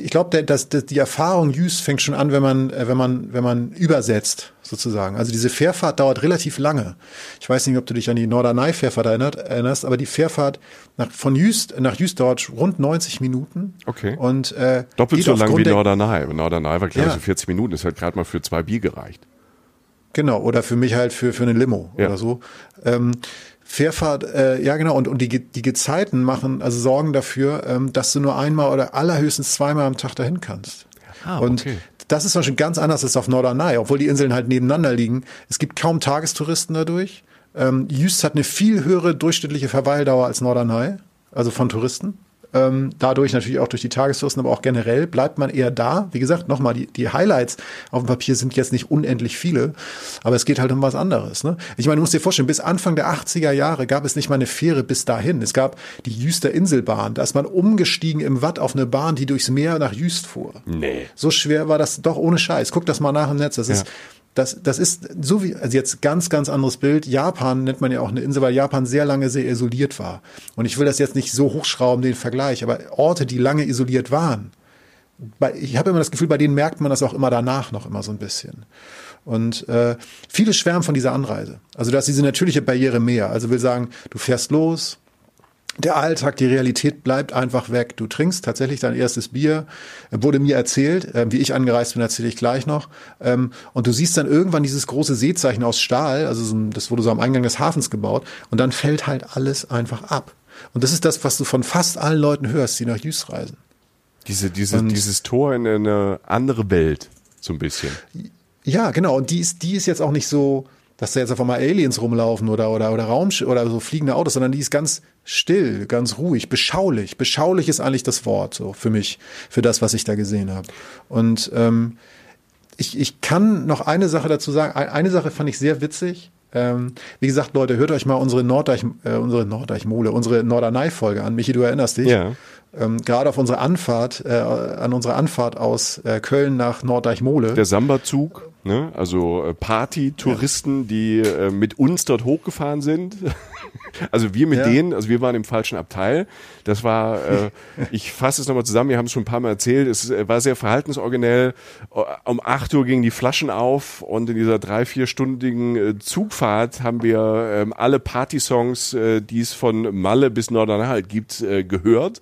ich glaube, dass, dass die Erfahrung Jüs fängt schon an, wenn man, äh, wenn man, wenn man übersetzt, sozusagen. Also diese Fährfahrt dauert relativ lange. Ich weiß nicht, ob du dich an die Norderney-Fährfahrt erinnerst, aber die Fährfahrt nach, von Jüst nach Jüst dauert rund 90 Minuten.
Okay.
Und, äh,
Doppelt so lang wie Norderney. Norderney war, glaube ich, so 40 Minuten. Das hat gerade mal für zwei Bier gereicht.
Genau, oder für mich halt für, für eine Limo ja. oder so. Ähm, Fährfahrt, äh, ja genau, und, und die, die Gezeiten machen, also sorgen dafür, ähm, dass du nur einmal oder allerhöchstens zweimal am Tag dahin kannst. Ah, und okay. das ist zum Beispiel ganz anders als auf Norderney, obwohl die Inseln halt nebeneinander liegen. Es gibt kaum Tagestouristen dadurch. Ähm, Jüst hat eine viel höhere durchschnittliche Verweildauer als Norderney, also von Touristen. Ähm, dadurch natürlich auch durch die Tagestouristen, aber auch generell bleibt man eher da. Wie gesagt, nochmal, die, die Highlights auf dem Papier sind jetzt nicht unendlich viele, aber es geht halt um was anderes. Ne? Ich meine, du musst dir vorstellen, bis Anfang der 80er Jahre gab es nicht mal eine Fähre bis dahin. Es gab die Jüster Inselbahn. Da ist man umgestiegen im Watt auf eine Bahn, die durchs Meer nach Jüst fuhr.
Nee.
So schwer war das doch ohne Scheiß. Guck das mal nach im Netz. Das ja. ist das, das ist so wie, also jetzt ganz, ganz anderes Bild. Japan nennt man ja auch eine Insel, weil Japan sehr lange sehr isoliert war. Und ich will das jetzt nicht so hochschrauben, den Vergleich, aber Orte, die lange isoliert waren, bei, ich habe immer das Gefühl, bei denen merkt man das auch immer danach noch immer so ein bisschen. Und äh, viele schwärmen von dieser Anreise. Also da ist diese natürliche Barriere mehr. Also will sagen, du fährst los, der Alltag, die Realität bleibt einfach weg. Du trinkst tatsächlich dein erstes Bier, wurde mir erzählt, äh, wie ich angereist bin, erzähle ich gleich noch. Ähm, und du siehst dann irgendwann dieses große Seezeichen aus Stahl, also so, das wurde so am Eingang des Hafens gebaut, und dann fällt halt alles einfach ab. Und das ist das, was du von fast allen Leuten hörst, die nach Jüst reisen.
Diese, diese, und, dieses Tor in eine andere Welt, so ein bisschen.
Ja, genau. Und die ist, die ist jetzt auch nicht so, dass da jetzt auf einmal Aliens rumlaufen oder, oder, oder Raum oder so fliegende Autos, sondern die ist ganz still, ganz ruhig, beschaulich. Beschaulich ist eigentlich das Wort so für mich, für das, was ich da gesehen habe. Und ähm, ich, ich kann noch eine Sache dazu sagen. Eine Sache fand ich sehr witzig. Ähm, wie gesagt, Leute, hört euch mal unsere Norddeich, äh, unsere Norddeich-Mole, unsere Norderney-Folge an. Michi, du erinnerst dich?
Ja.
Ähm, Gerade auf unsere Anfahrt, äh, an unserer Anfahrt aus äh, Köln nach Norddeich-Mole.
Der Samba-Zug. Ne? Also äh, Party-Touristen, ja. die äh, mit uns dort hochgefahren sind. Also wir mit ja. denen, also wir waren im falschen Abteil. Das war, äh, ich fasse es nochmal zusammen, wir haben es schon ein paar Mal erzählt, es äh, war sehr verhaltensoriginell. Um acht Uhr gingen die Flaschen auf und in dieser drei, vierstündigen äh, Zugfahrt haben wir äh, alle Party-Songs, äh, die es von Malle bis Norderney gibt, äh, gehört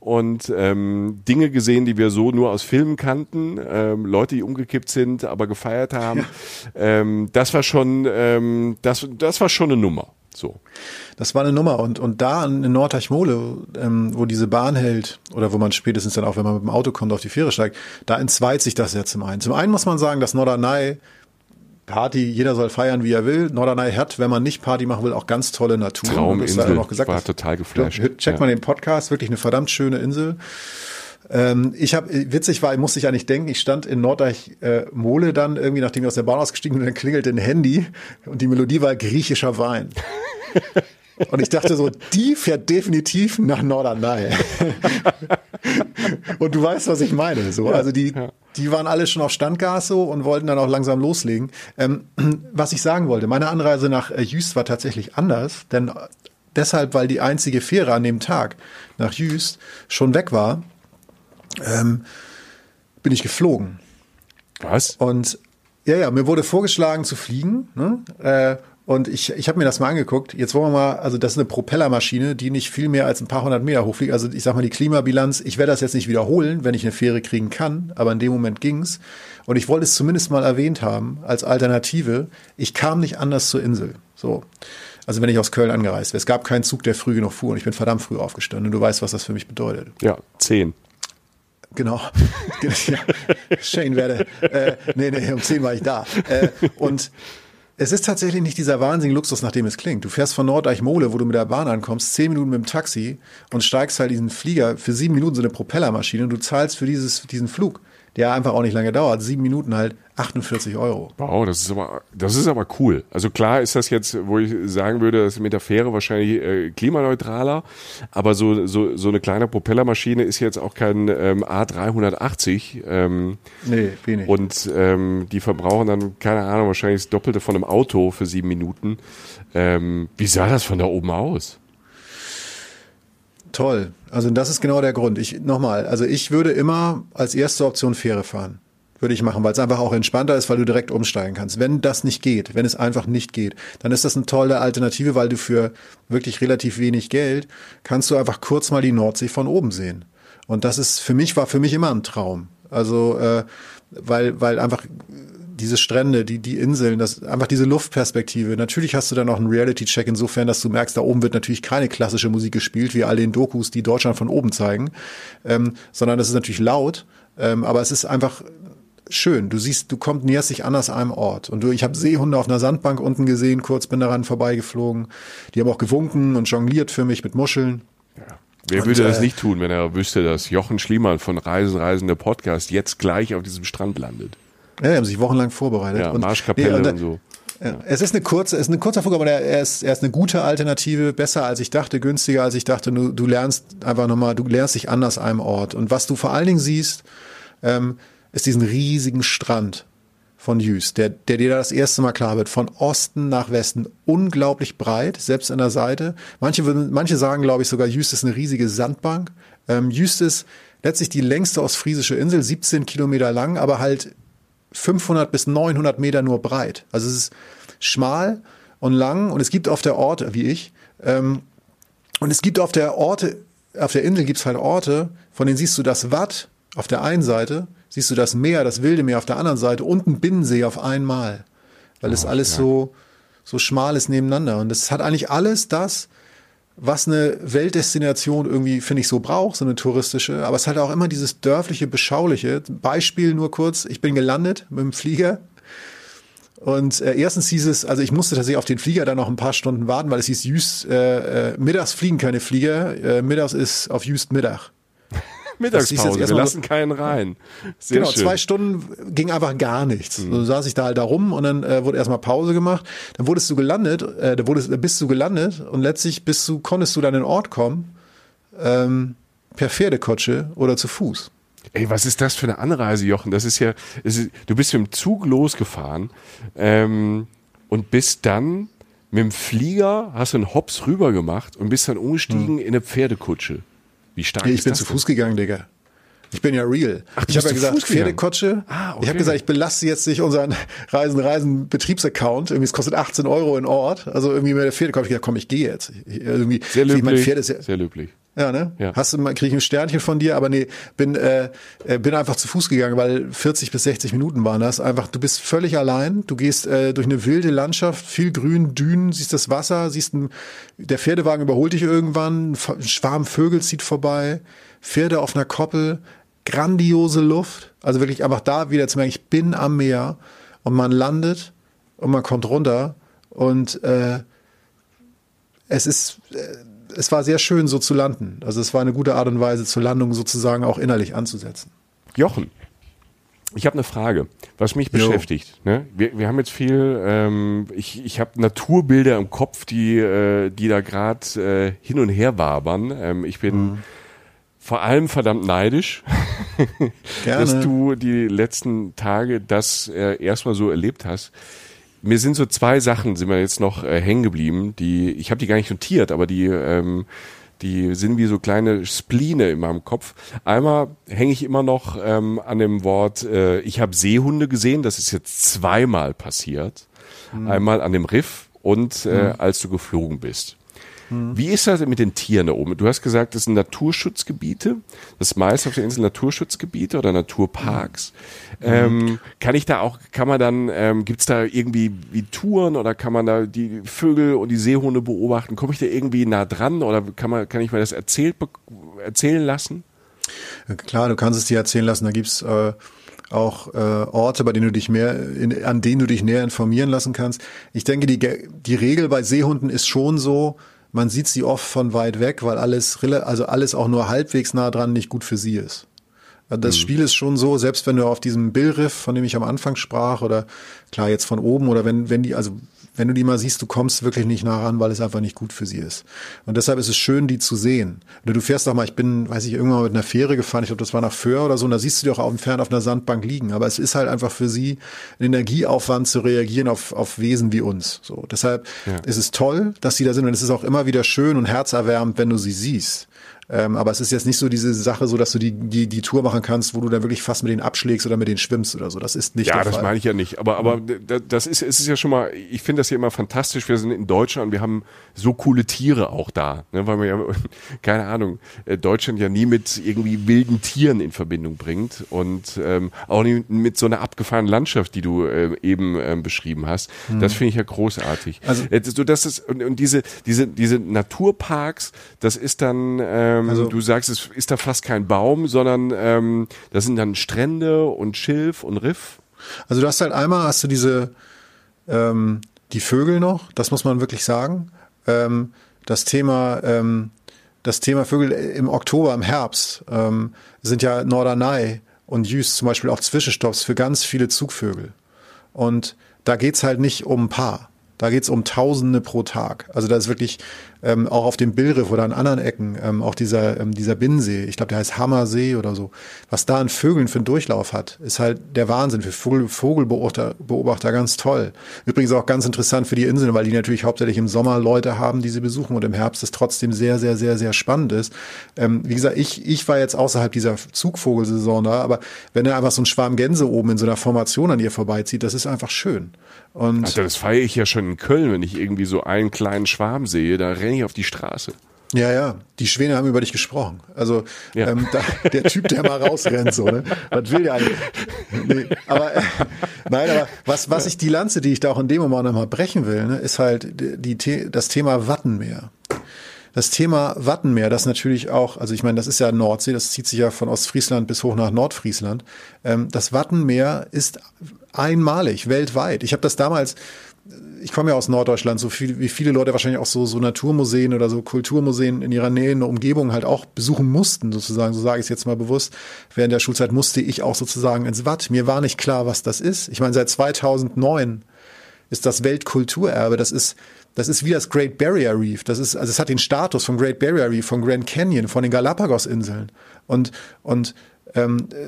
und ähm, Dinge gesehen, die wir so nur aus Filmen kannten, ähm, Leute, die umgekippt sind, aber gefeiert haben. Ja. Ähm, das war schon, ähm, das, das war schon eine Nummer. So.
Das war eine Nummer und und da in Nordteichmole, ähm, wo diese Bahn hält oder wo man spätestens dann auch, wenn man mit dem Auto kommt, auf die Fähre steigt, da entzweit sich das ja zum einen. Zum einen muss man sagen, dass Norderney Party, jeder soll feiern, wie er will. Norderney hat, wenn man nicht Party machen will, auch ganz tolle Natur.
Trauminsel,
noch gesagt.
war total geflasht.
Check ja. mal den Podcast, wirklich eine verdammt schöne Insel. Ähm, ich habe witzig war, musste ich eigentlich denken, ich stand in Norddeich äh, Mole dann irgendwie, nachdem ich aus der Bahn ausgestiegen bin, dann klingelte ein Handy und die Melodie war griechischer Wein. [laughs] Und ich dachte so, die fährt definitiv nach Norderney. [laughs] und du weißt, was ich meine. So, also die, die waren alle schon auf Standgas so und wollten dann auch langsam loslegen. Ähm, [clears throat] was ich sagen wollte, meine Anreise nach äh, Jüst war tatsächlich anders, denn deshalb, weil die einzige Fähre an dem Tag nach Jüst schon weg war, ähm, bin ich geflogen.
Was?
Und ja, ja, mir wurde vorgeschlagen zu fliegen. Ne? Äh, und ich, ich habe mir das mal angeguckt. Jetzt wollen wir mal, also das ist eine Propellermaschine, die nicht viel mehr als ein paar hundert Meter hochfliegt. Also ich sag mal die Klimabilanz, ich werde das jetzt nicht wiederholen, wenn ich eine Fähre kriegen kann, aber in dem Moment ging's. Und ich wollte es zumindest mal erwähnt haben als Alternative. Ich kam nicht anders zur Insel. So. Also wenn ich aus Köln angereist wäre. Es gab keinen Zug, der früh genug fuhr und ich bin verdammt früh aufgestanden. Und du weißt, was das für mich bedeutet.
Ja, zehn. [laughs]
Genau. ja. Shane werde. Äh, nee, nee, um zehn war ich da. Äh, und es ist tatsächlich nicht dieser wahnsinnige Luxus, nach dem es klingt. Du fährst von Nordeich-Mole, wo du mit der Bahn ankommst, zehn Minuten mit dem Taxi und steigst halt diesen Flieger für sieben Minuten so eine Propellermaschine und du zahlst für dieses, diesen Flug, der einfach auch nicht lange dauert, sieben Minuten halt 48 Euro.
Wow, das ist aber, das ist aber cool. Also klar ist das jetzt, wo ich sagen würde, das ist mit der Fähre wahrscheinlich äh, klimaneutraler, aber so, so, so eine kleine Propellermaschine ist jetzt auch kein ähm, A380. Ähm,
nee, wenig.
Und ähm, die verbrauchen dann, keine Ahnung, wahrscheinlich das Doppelte von einem Auto für sieben Minuten. Ähm, wie sah das von da oben aus?
Toll. Also das ist genau der Grund. Ich nochmal, also ich würde immer als erste Option Fähre fahren. Würde ich machen, weil es einfach auch entspannter ist, weil du direkt umsteigen kannst. Wenn das nicht geht, wenn es einfach nicht geht, dann ist das eine tolle Alternative, weil du für wirklich relativ wenig Geld kannst du einfach kurz mal die Nordsee von oben sehen. Und das ist für mich war für mich immer ein Traum. Also äh, weil weil einfach diese Strände, die, die Inseln, das, einfach diese Luftperspektive. Natürlich hast du dann auch einen Reality-Check insofern, dass du merkst, da oben wird natürlich keine klassische Musik gespielt, wie all den Dokus, die Deutschland von oben zeigen, ähm, sondern das ist natürlich laut, ähm, aber es ist einfach schön. Du siehst, du kommst näherst dich an aus einem Ort. Und du, ich habe Seehunde auf einer Sandbank unten gesehen, kurz bin daran vorbeigeflogen. Die haben auch gewunken und jongliert für mich mit Muscheln.
Ja. Wer und, würde das äh, nicht tun, wenn er wüsste, dass Jochen Schliemann von Reisen, Reisende Podcast jetzt gleich auf diesem Strand landet?
Ja, die haben sich wochenlang vorbereitet.
Ja, und, Marschkapelle nee, und, und so.
Ja. Es ist eine kurze, es ist ein kurzer Flug, aber er ist, er ist eine gute Alternative, besser als ich dachte, günstiger als ich dachte. Du, du lernst einfach nochmal, du lernst dich anders einem Ort. Und was du vor allen Dingen siehst, ähm, ist diesen riesigen Strand von Jüst, der, der dir das erste Mal klar wird, von Osten nach Westen, unglaublich breit, selbst an der Seite. Manche würden, manche sagen, glaube ich, sogar Jüst ist eine riesige Sandbank. Ähm, Jüst ist letztlich die längste ostfriesische Insel, 17 Kilometer lang, aber halt 500 bis 900 Meter nur breit. Also es ist schmal und lang und es gibt auf der Orte, wie ich, ähm, und es gibt auf der Orte, auf der Insel gibt es halt Orte, von denen siehst du das Watt auf der einen Seite, siehst du das Meer, das wilde Meer auf der anderen Seite und ein Binnensee auf einmal. Weil es oh, alles ja. so, so schmal ist nebeneinander. Und es hat eigentlich alles das, was eine Weltdestination irgendwie, finde ich, so braucht, so eine touristische. Aber es hat auch immer dieses dörfliche, beschauliche. Beispiel nur kurz, ich bin gelandet mit dem Flieger. Und äh, erstens hieß es, also ich musste tatsächlich auf den Flieger dann noch ein paar Stunden warten, weil es hieß, Jüst, äh, äh, mittags fliegen keine Flieger, äh, mittags ist auf Jüst Mittag.
Mittagspause, wir lassen keinen rein.
Sehr genau, schön. zwei Stunden ging einfach gar nichts. Mhm. So saß ich da halt da rum und dann äh, wurde erstmal Pause gemacht. Dann wurdest du gelandet, äh, da wurdest, bist du gelandet und letztlich bist du, konntest du dann in den Ort kommen, ähm, per Pferdekutsche oder zu Fuß.
Ey, was ist das für eine Anreise, Jochen? Das ist ja, ist, du bist mit dem Zug losgefahren ähm, und bist dann mit dem Flieger, hast du einen Hops rüber gemacht und bist dann umgestiegen mhm. in eine Pferdekutsche. Wie stark
nee, ich bin zu Fuß gegangen, Digga. Ich bin ja real. Ach, ich habe ja gesagt, Pferdekutsche. Ah, okay. Ich habe gesagt, ich belaste jetzt nicht unseren Reisen Reisen Betriebsaccount. Irgendwie es kostet 18 Euro in Ort. Also irgendwie mit der Pferdekutsche. Ich gesagt, komm, ich gehe jetzt. irgendwie,
Sehr löblich. Mein Pferd ist ja, Sehr löblich.
Ja, ne? Ja. Hast du mal, krieg ich ein Sternchen von dir, aber nee, bin, äh, äh bin einfach zu Fuß gegangen, weil 40 bis 60 Minuten waren das. Einfach, du bist völlig allein, du gehst äh, durch eine wilde Landschaft, viel Grün, Dünen, siehst das Wasser, siehst ein, der Pferdewagen überholt dich irgendwann, ein Schwarm Vögel zieht vorbei, Pferde auf einer Koppel, grandiose Luft, also wirklich einfach da wieder zu merken, ich bin am Meer und man landet und man kommt runter und äh, es ist, äh, es war sehr schön, so zu landen. Also es war eine gute Art und Weise, zur Landung sozusagen auch innerlich anzusetzen.
Jochen, Ich habe eine Frage, was mich
Jo.
beschäftigt. Ne? Wir, wir haben jetzt viel, ähm, ich, ich habe Naturbilder im Kopf, die, äh, die da gerade äh, hin und her wabern. Ähm, ich bin
Mhm.
Vor allem verdammt neidisch, [laughs] dass du die letzten Tage das äh, erstmal so erlebt hast. Mir sind so zwei Sachen, sind mir jetzt noch äh, hängen geblieben, die, ich habe die gar nicht notiert, aber die, ähm, die sind wie so kleine Spline in meinem Kopf. Einmal hänge ich immer noch ähm, an dem Wort, äh, ich habe Seehunde gesehen, das ist jetzt zweimal passiert. Einmal an dem Riff und äh, als du geflogen bist. Wie ist das mit den Tieren da oben? Du hast gesagt, das sind Naturschutzgebiete. Das meist auf der Insel Naturschutzgebiete oder Naturparks. Ähm, kann ich da auch, kann man dann, ähm, gibt's da irgendwie wie Touren oder kann man da die Vögel und die Seehunde beobachten? Komme ich da irgendwie nah dran oder kann man, kann ich mir das erzählt, erzählen lassen?
Klar, du kannst es dir erzählen lassen. Da gibt's äh, auch äh, Orte, bei denen du dich mehr, in, an denen du dich näher informieren lassen kannst. Ich denke, die, die Regel bei Seehunden ist schon so, man sieht sie oft von weit weg, weil alles, also alles auch nur halbwegs nah dran nicht gut für sie ist. Also Das Spiel ist schon so, selbst wenn du auf diesem Billriff, von dem ich am Anfang sprach, oder klar jetzt von oben, oder wenn, wenn die, also wenn du die mal siehst, du kommst wirklich nicht nah ran, weil es einfach nicht gut für sie ist. Und deshalb ist es schön, die zu sehen. Oder du fährst doch mal, ich bin, weiß ich, irgendwann mal mit einer Fähre gefahren, ich glaube, das war nach Föhr oder so, und da siehst du die auch auf dem Fern auf einer Sandbank liegen. Aber es ist halt einfach für sie ein Energieaufwand zu reagieren auf, auf Wesen wie uns. So, deshalb ist es toll, dass sie da sind und es ist auch immer wieder schön und herzerwärmend, wenn du sie siehst. Ähm, aber es ist jetzt nicht so diese Sache, so dass du die, die, die Tour machen kannst, wo du dann wirklich fast mit denen abschlägst oder mit denen schwimmst oder so. Das ist nicht
Ja,
der
das
Fall.
meine ich ja nicht. Aber, aber d- das ist, es ist ja schon mal, ich finde das ja immer fantastisch. Wir sind in Deutschland und wir haben so coole Tiere auch da. Ne, weil man ja, [laughs] keine Ahnung, äh, Deutschland ja nie mit irgendwie wilden Tieren in Verbindung bringt und ähm, auch nie mit so einer abgefahrenen Landschaft, die du äh, eben ähm, beschrieben hast. Das finde ich ja großartig.
Also-
äh, so, das ist, und, und diese, diese, diese Naturparks, das ist dann, ähm,
Also-
du sagst, es ist da fast kein Baum, sondern ähm, das sind dann Strände und Schilf und Riff.
Also du hast halt einmal hast du diese ähm, die Vögel noch, das muss man wirklich sagen. Ähm, das Thema ähm, das Thema Vögel im Oktober, im Herbst ähm, sind ja Norderney und Jüst zum Beispiel auch Zwischenstopps für ganz viele Zugvögel. Und da geht's halt nicht um ein paar. Da geht's um Tausende pro Tag. Also da ist wirklich ähm, auch auf dem Billriff oder an anderen Ecken ähm, auch dieser ähm, dieser Binnensee. Ich glaube, der heißt Hammersee oder so. Was da an Vögeln für einen Durchlauf hat, ist halt der Wahnsinn für Vogel, Vogelbeobachter Beobachter ganz toll. Übrigens auch ganz interessant für die Inseln, weil die natürlich hauptsächlich im Sommer Leute haben, die sie besuchen und im Herbst es trotzdem sehr sehr sehr sehr spannend ist. Ähm, wie gesagt, ich ich war jetzt außerhalb dieser Zugvogelsaison da, aber wenn da einfach so ein Schwarm Gänse oben in so einer Formation an ihr vorbeizieht, das ist einfach schön. Und
Also das feiere ich ja schon in Köln, wenn ich irgendwie so einen kleinen Schwarm sehe, da renne ich auf die Straße.
Ja, ja, die Schwäne haben über dich gesprochen. Also
Ja.
ähm, da, der Typ, der mal rausrennt, so, ne? Was will der eigentlich? Nee, aber äh, nein, aber was, was ich die Lanze, die ich da auch in dem Moment nochmal brechen will, ne, ist halt die, die, das Thema Wattenmeer. Das Thema Wattenmeer, das natürlich auch, also ich meine, das ist ja Nordsee, das zieht sich ja von Ostfriesland bis hoch nach Nordfriesland. Ähm, das Wattenmeer ist einmalig weltweit. Ich habe das damals, ich komme ja aus Norddeutschland, so viel, wie viele Leute wahrscheinlich auch so, so Naturmuseen oder so Kulturmuseen in ihrer Nähe in der Umgebung halt auch besuchen mussten, sozusagen, so sage ich es jetzt mal bewusst. Während der Schulzeit musste ich auch sozusagen ins Watt. Mir war nicht klar, was das ist. Ich meine, seit 2009 ist das Weltkulturerbe. Das ist, das ist wie das Great Barrier Reef. Das ist, also es hat den Status von Great Barrier Reef, von Grand Canyon, von den Galapagos-Inseln. Und, und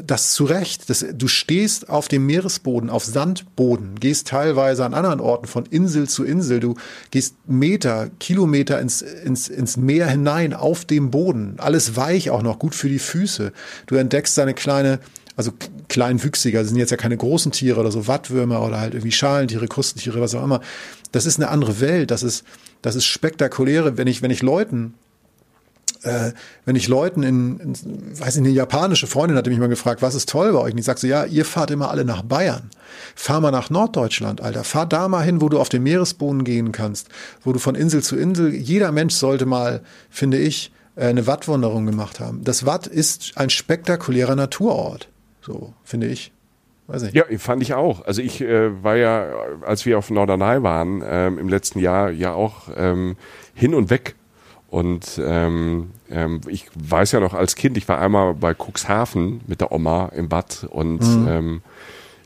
das zu Recht. Das, du stehst auf dem Meeresboden, auf Sandboden, gehst teilweise an anderen Orten von Insel zu Insel. Du gehst Meter, Kilometer ins, ins, ins Meer hinein, auf dem Boden. Alles weich auch noch, gut für die Füße. Du entdeckst deine kleine also kleinwüchsiger, das sind jetzt ja keine großen Tiere oder so Wattwürmer oder halt irgendwie Schalentiere, Krustentiere, was auch immer. Das ist eine andere Welt, das ist, das ist spektakuläre, wenn ich, wenn ich Leuten, äh, wenn ich Leuten in, in, weiß ich, eine japanische Freundin hatte mich mal gefragt, was ist toll bei euch? Und ich sag so, ja, ihr fahrt immer alle nach Bayern. Fahr mal nach Norddeutschland, Alter. Fahr da mal hin, wo du auf den Meeresboden gehen kannst, wo du von Insel zu Insel, jeder Mensch sollte mal, finde ich, äh, eine Wattwanderung gemacht haben. Das Watt ist ein spektakulärer Naturort. So, finde ich. Weiß nicht.
Ja, fand ich auch. Also ich äh, war ja, als wir auf Norderney waren, ähm, im letzten Jahr ja auch ähm, hin und weg. Und ähm, ähm, ich weiß ja noch als Kind, ich war einmal bei Cuxhaven mit der Oma im Bad und mhm. ähm,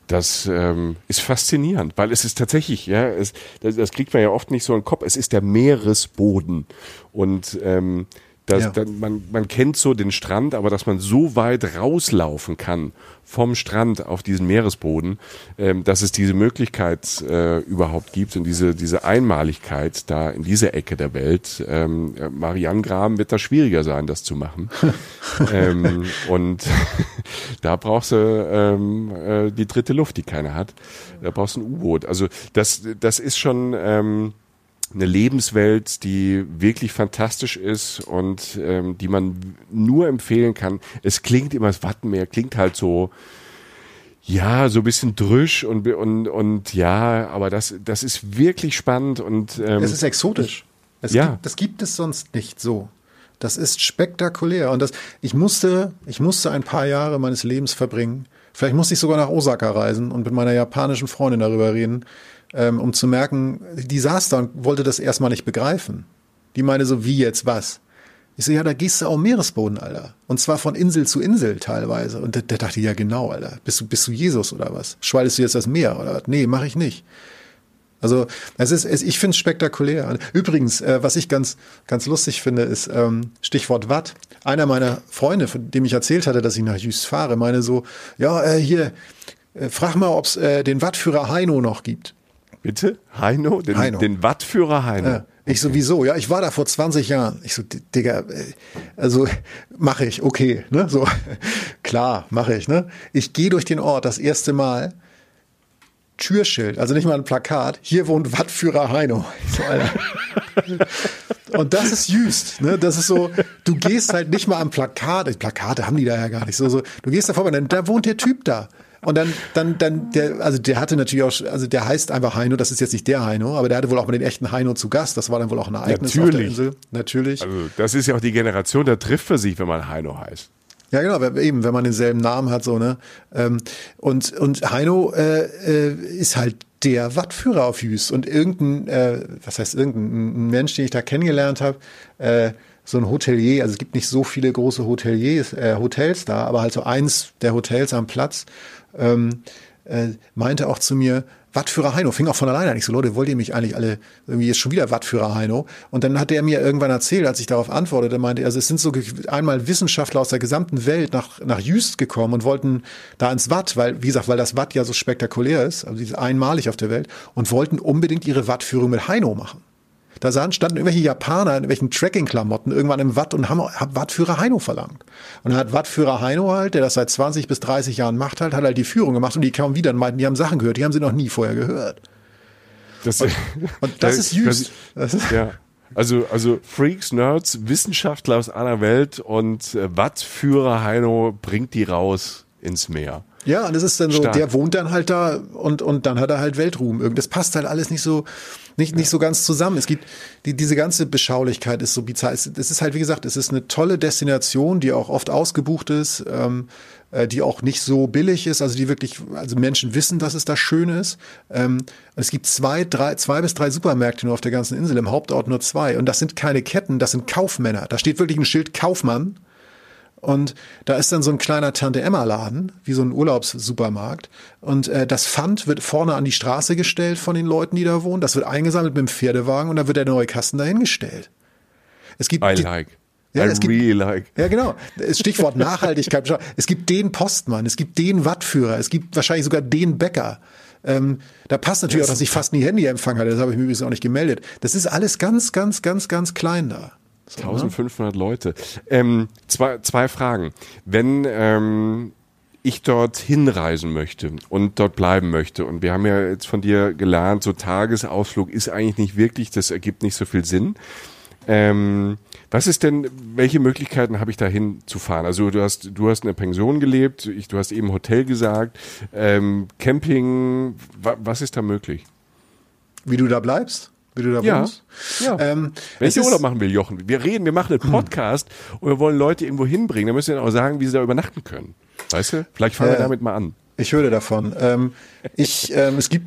das ähm, ist faszinierend, weil es ist tatsächlich, ja, es, das, das kriegt man ja oft nicht so in den Kopf, es ist der Meeresboden. Und ähm, das, ja. dann, man, man kennt so den Strand, aber dass man so weit rauslaufen kann vom Strand auf diesen Meeresboden, ähm, dass es diese Möglichkeit äh, überhaupt gibt und diese, diese Einmaligkeit da in dieser Ecke der Welt. Ähm, Marianne Graham wird da schwieriger sein, das zu machen. [laughs] ähm, und [laughs] da brauchst du ähm, äh, die dritte Luft, die keiner hat. Da brauchst du ein U-Boot. Also das, das ist schon... Ähm, eine Lebenswelt, die wirklich fantastisch ist und ähm, die man nur empfehlen kann. Es klingt immer, das Wattenmeer klingt halt so, ja, so ein bisschen drüsch und, und, und ja, aber das, das ist wirklich spannend und
ähm, es ist exotisch. Es ja. Gibt, das gibt es sonst nicht so. Das ist spektakulär und das, ich musste, ich musste ein paar Jahre meines Lebens verbringen. Vielleicht musste ich sogar nach Osaka reisen und mit meiner japanischen Freundin darüber reden, ähm, um zu merken, die saß da und wollte das erstmal nicht begreifen. Die meine so, wie jetzt was? Ich so, ja, da gehst du auf Meeresboden, Alter. Und zwar von Insel zu Insel teilweise. Und der, der dachte, ja genau, Alter. Bist du, bist du Jesus oder was? Schwaltest du jetzt das Meer oder was? Nee, mache ich nicht. Also es ist, es, ich finde es spektakulär. Übrigens, äh, was ich ganz, ganz lustig finde, ist ähm, Stichwort Watt. Einer meiner Freunde, von dem ich erzählt hatte, dass ich nach Jüst fahre, meine so, ja, äh, hier, äh, frag mal, ob es äh, den Wattführer Heino noch gibt.
Bitte? Heino? Den, Heino. den Wattführer Heino. Ja.
Ich sowieso, ja, ich war da vor 20 Jahren. Ich so, Digga, äh, also mache ich, okay, ne, so [laughs] klar, mache ich, ne. Ich gehe durch den Ort das erste Mal, Türschild, also nicht mal ein Plakat, hier wohnt Wattführer Heino. So. [laughs] Und das ist Jüst, ne? Das ist so, du gehst halt nicht mal am Plakat, Plakate haben die da ja gar nicht so, so. Du gehst da vorbei, da wohnt der Typ da. Und dann, dann, dann, der, also der hatte natürlich auch, also der heißt einfach Heino, das ist jetzt nicht der Heino, aber der hatte wohl auch mal den echten Heino zu Gast. Das war dann wohl auch ein Ereignis
natürlich.
auf der Insel. Natürlich.
Also das ist ja auch die Generation, da trifft für sich, wenn man Heino heißt.
Ja, genau, eben, wenn man denselben Namen hat, so, ne? Ähm, und, und Heino äh, äh, ist halt der Wattführer auf Jüst. Und irgendein, äh, was heißt irgendein Mensch, den ich da kennengelernt habe, äh, so ein Hotelier, also es gibt nicht so viele große Hoteliers, äh, Hotels da, aber halt so eins der Hotels am Platz ähm, äh, meinte auch zu mir, Wattführer Heino, fing auch von alleine an. Ich so, Leute, wollt ihr mich eigentlich alle, irgendwie ist schon wieder Wattführer Heino. Und dann hat er mir irgendwann erzählt, als ich darauf antwortete, meinte, also es sind so einmal Wissenschaftler aus der gesamten Welt nach, nach Jüst gekommen und wollten da ins Watt, weil, wie gesagt, weil das Watt ja so spektakulär ist, also dieses einmalig auf der Welt, und wollten unbedingt ihre Wattführung mit Heino machen. Da standen irgendwelche Japaner in irgendwelchen Tracking-Klamotten irgendwann im Watt und haben, haben Wattführer Heino verlangt. Und dann hat Wattführer Heino halt, der das seit 20 bis 30 Jahren macht halt, hat halt die Führung gemacht und die kamen wieder und meinten, die haben Sachen gehört, die haben sie noch nie vorher gehört. Das, und, [laughs] und das ist Jüst.
ja. Also, also Freaks, Nerds, Wissenschaftler aus aller Welt und äh, Wattführer Heino bringt die raus ins Meer.
Ja, und es ist dann so, Stark. der wohnt dann halt da und, und dann hat er halt Weltruhm. Das passt halt alles nicht so, nicht, nicht so ganz zusammen. Es gibt, die, diese ganze Beschaulichkeit ist so bizarr. Es, es ist halt, wie gesagt, es ist eine tolle Destination, die auch oft ausgebucht ist, ähm, äh, die auch nicht so billig ist, also die wirklich, also Menschen wissen, dass es da schön ist. Ähm, es gibt zwei, drei, zwei bis drei Supermärkte nur auf der ganzen Insel, im Hauptort nur zwei. Und das sind keine Ketten, das sind Kaufmänner. Da steht wirklich ein Schild Kaufmann und da ist dann so ein kleiner Tante-Emma-Laden, wie so ein Urlaubssupermarkt. Und äh, das Pfand wird vorne an die Straße gestellt von den Leuten, die da wohnen. Das wird eingesammelt mit dem Pferdewagen und dann wird der neue Kasten dahingestellt.
Es gibt I like. Ja, I es
gibt, really like. Ja, genau. Stichwort Nachhaltigkeit. es gibt den Postmann, es gibt den Wattführer, es gibt wahrscheinlich sogar den Bäcker. Ähm, da passt natürlich das auch, dass ich fast nie Handyempfang hatte. Das habe ich mir übrigens auch nicht gemeldet. Das ist alles ganz, ganz, ganz, ganz klein da.
So, 1500 ne? Leute. Ähm, zwei, zwei Fragen. Wenn ähm, ich dort hinreisen möchte und dort bleiben möchte, und wir haben ja jetzt von dir gelernt, so Tagesausflug ist eigentlich nicht wirklich, das ergibt nicht so viel Sinn. Ähm, was ist denn, welche Möglichkeiten habe ich da hinzufahren? Also du hast, du hast eine Pension gelebt, ich, du hast eben Hotel gesagt, ähm, Camping, wa, was ist da möglich?
Wie du da bleibst? Wie du da
ja. wohnst. Ja. Ähm, Welche Urlaub machen will, Jochen? Wir reden, wir machen einen hm. Podcast hm. und wir wollen Leute irgendwo hinbringen. Da müssen wir dann auch sagen, wie sie da übernachten können. Weißt du? Vielleicht fangen äh, wir damit mal an.
Ich höre davon. Ähm, ich, ähm, es gibt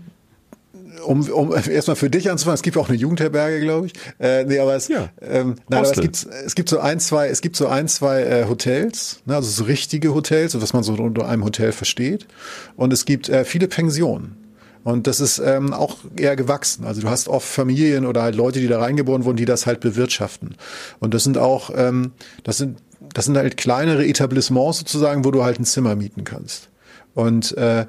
um, um erstmal für dich anzufangen, es gibt auch eine Jugendherberge, glaube ich. Äh, nee, aber es, ja. ähm, nein, aber es gibt es gibt so ein, zwei, es gibt so ein, zwei äh, Hotels, ne, also so richtige Hotels, was man so unter einem Hotel versteht. Und es gibt äh, viele Pensionen. Und das ist ähm, auch eher gewachsen. Also du hast oft Familien oder halt Leute, die da reingeboren wurden, die das halt bewirtschaften. Und das sind auch, ähm, das sind, das sind halt kleinere Etablissements sozusagen, wo du halt ein Zimmer mieten kannst. Und äh,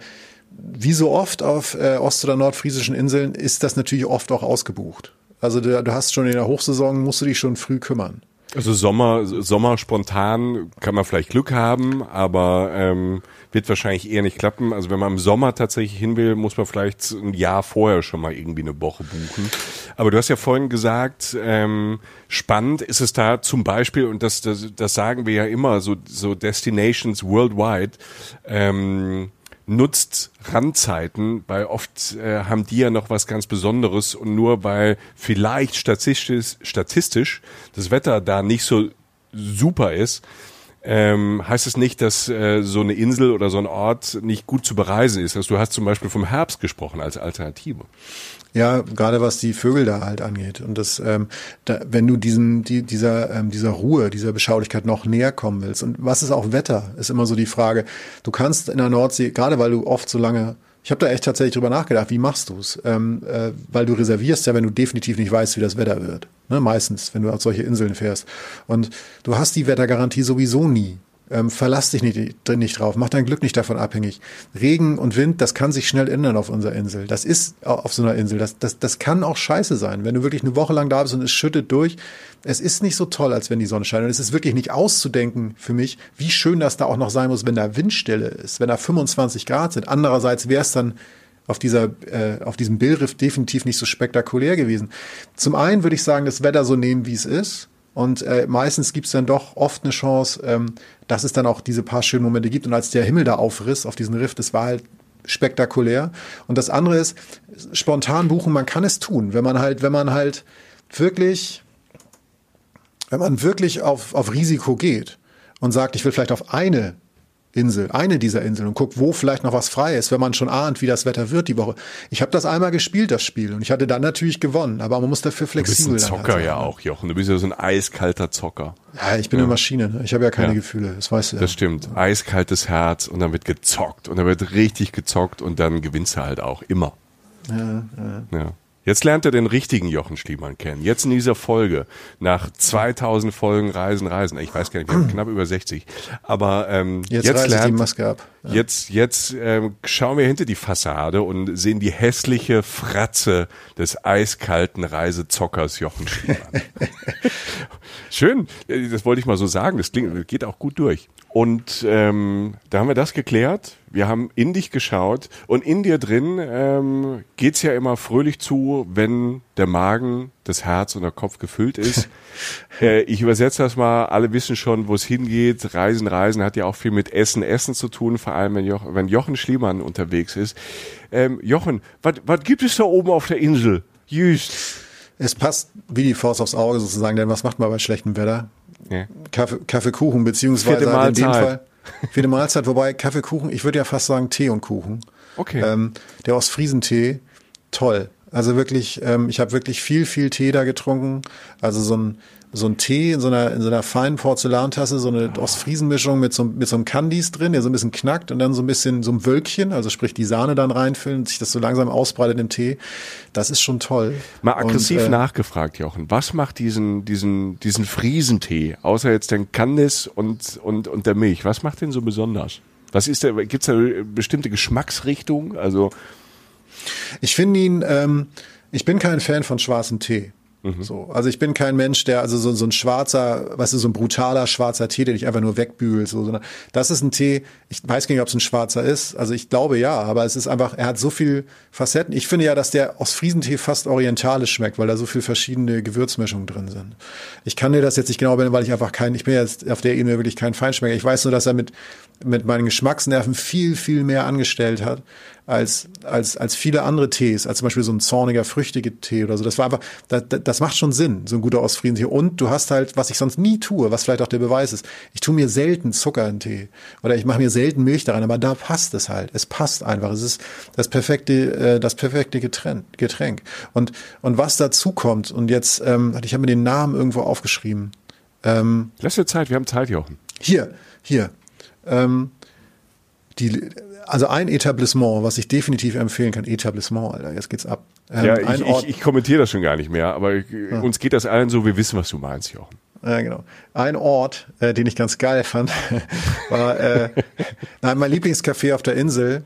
wie so oft auf äh, ost- oder nordfriesischen Inseln ist das natürlich oft auch ausgebucht. Also du, du hast schon in der Hochsaison, musst du dich schon früh kümmern.
Also Sommer, Sommer spontan kann man vielleicht Glück haben, aber ähm, wird wahrscheinlich eher nicht klappen. Also wenn man im Sommer tatsächlich hin will, muss man vielleicht ein Jahr vorher schon mal irgendwie eine Woche buchen. Aber du hast ja vorhin gesagt, ähm, spannend ist es da zum Beispiel, und das, das, das sagen wir ja immer, so, so Destinations worldwide, ähm, nutzt Randzeiten, weil oft äh, haben die ja noch was ganz Besonderes und nur weil vielleicht statistisch, statistisch das Wetter da nicht so super ist, ähm, heißt es nicht, dass äh, so eine Insel oder so ein Ort nicht gut zu bereisen ist. Also du hast zum Beispiel vom Herbst gesprochen als Alternative.
Ja, gerade was die Vögel da halt angeht. Und das, ähm, da, wenn du diesen, die, dieser, ähm, dieser Ruhe, dieser Beschaulichkeit noch näher kommen willst. Und was ist auch Wetter, ist immer so die Frage. Du kannst in der Nordsee, gerade weil du oft so lange ich habe da echt tatsächlich drüber nachgedacht, wie machst du es? Ähm, äh, weil du reservierst ja, wenn du definitiv nicht weißt, wie das Wetter wird. Ne? Meistens, wenn du auf solche Inseln fährst. Und du hast die Wettergarantie sowieso nie. Ähm, verlass dich nicht, nicht drauf, mach dein Glück nicht davon abhängig. Regen und Wind, das kann sich schnell ändern auf unserer Insel. Das ist auf so einer Insel. Das, das, das kann auch scheiße sein. Wenn du wirklich eine Woche lang da bist und es schüttet durch, es ist nicht so toll, als wenn die Sonne scheint. Und es ist wirklich nicht auszudenken für mich, wie schön das da auch noch sein muss, wenn da Windstille ist, wenn da 25 Grad sind. Andererseits wäre es dann auf dieser, äh, auf diesem Billriff definitiv nicht so spektakulär gewesen. Zum einen würde ich sagen, das Wetter so nehmen, wie es ist und äh, meistens gibt es dann doch oft eine Chance, ähm, dass es dann auch diese paar schönen Momente gibt. Und als der Himmel da aufriss auf diesen Riff, das war halt spektakulär. Und das andere ist, spontan buchen, man kann es tun, wenn man halt, wenn man halt wirklich, wenn man wirklich auf, auf Risiko geht und sagt, ich will vielleicht auf eine Insel, eine dieser Inseln und guckt, wo vielleicht noch was frei ist, wenn man schon ahnt, wie das Wetter wird die Woche. Ich habe das einmal gespielt, das Spiel, und ich hatte dann natürlich gewonnen, aber man muss dafür flexibel sein.
Du bist ein Zocker halt ja ne? auch, Jochen. Du bist ja so ein eiskalter Zocker.
Ja, ich bin ja. eine Maschine. Ne? Ich habe ja keine ja. Gefühle, das weißt du ja.
Das stimmt. Eiskaltes Herz und dann wird gezockt und dann wird richtig gezockt und dann gewinnst du halt auch immer. Ja, ja. Jetzt lernt er den richtigen Jochen Schliemann kennen. Jetzt in dieser Folge, nach 2000 Folgen Reisen, Reisen. Ich weiß gar nicht, wir haben knapp über 60. Aber ähm,
jetzt, jetzt lernt, die Maske ab.
Ja. Jetzt, jetzt ähm, schauen wir hinter die Fassade und sehen die hässliche Fratze des eiskalten Reisezockers Jochen Schliemann. [laughs] Schön, äh, das wollte ich mal so sagen. Das klingt, geht auch gut durch. Und ähm, da haben wir das geklärt. Wir haben in dich geschaut und in dir drin ähm, geht's ja immer fröhlich zu, wenn der Magen, das Herz und der Kopf gefüllt ist. [laughs] äh, ich übersetze das mal. Alle wissen schon, wo es hingeht. Reisen, Reisen hat ja auch viel mit Essen, Essen zu tun. Vor allem, wenn, Joch, wenn Jochen Schliemann unterwegs ist. Ähm, Jochen, was gibt es da oben auf der Insel? Jüst.
Es passt wie die Faust aufs Auge sozusagen, denn was macht man bei schlechtem Wetter? Ja. Kaffee, Kaffeekuchen, beziehungsweise halt in dem Fall vierte Mahlzeit, wobei Kaffeekuchen, ich würde ja fast sagen Tee und Kuchen.
Okay.
Ähm, der Ostfriesentee, toll. Also wirklich, ähm, ich habe wirklich viel, viel Tee da getrunken. Also so ein so ein Tee in so einer, in so einer feinen Porzellantasse, so eine Ostfriesenmischung mit so, mit so einem Candies drin, der so ein bisschen knackt und dann so ein bisschen so ein Wölkchen, also sprich die Sahne dann reinfüllen und sich das so langsam ausbreitet im Tee. Das ist schon toll.
Mal aggressiv und, äh, nachgefragt, Jochen. Was macht diesen, diesen, diesen Friesentee, außer jetzt den Candice und, und, und der Milch? Was macht den so besonders? Was ist der, gibt's da bestimmte Geschmacksrichtung? Also.
Ich finde ihn, ähm, ich bin kein Fan von schwarzem Tee. Mhm. So, also ich bin kein Mensch, der also so, so ein schwarzer, weißt du, so ein brutaler schwarzer Tee, den ich einfach nur wegbügel, so, sondern das ist ein Tee. Ich weiß gar nicht, ob es ein schwarzer ist. Also ich glaube ja, aber es ist einfach, er hat so viel Facetten. Ich finde ja, dass der Ostfriesentee fast orientalisch schmeckt, weil da so viel verschiedene Gewürzmischungen drin sind. Ich kann dir das jetzt nicht genau benennen, weil ich einfach kein, ich bin jetzt auf der Ebene wirklich kein Feinschmecker. Ich weiß nur, dass er mit mit meinen Geschmacksnerven viel, viel mehr angestellt hat als, als, als viele andere Tees, als zum Beispiel so ein zorniger, früchtiger Tee oder so. Das war einfach, das, das macht schon Sinn, so ein guter Ostfriesentee. Und du hast halt, was ich sonst nie tue, was vielleicht auch der Beweis ist, ich tue mir selten Zucker in Tee oder ich mache mir selten Milch da rein, aber da passt es halt. Es passt einfach. Es ist das perfekte, äh, das perfekte Getränk. Und, und was dazu kommt, und jetzt, ähm, ich habe mir den Namen irgendwo aufgeschrieben.
Ähm, Lass dir Zeit, wir haben Zeit, Jochen.
Hier, hier. Ähm, die, also ein Etablissement, was ich definitiv empfehlen kann, Etablissement, Alter, jetzt geht's ab.
Ähm, ja, ich, ich, ich, kommentiere das schon gar nicht mehr, aber ja. uns geht das allen so, wir wissen, was du meinst, Jochen.
Ja, genau. Ein Ort, äh, den ich ganz geil fand, [laughs] war, äh, nein, mein Lieblingscafé auf der Insel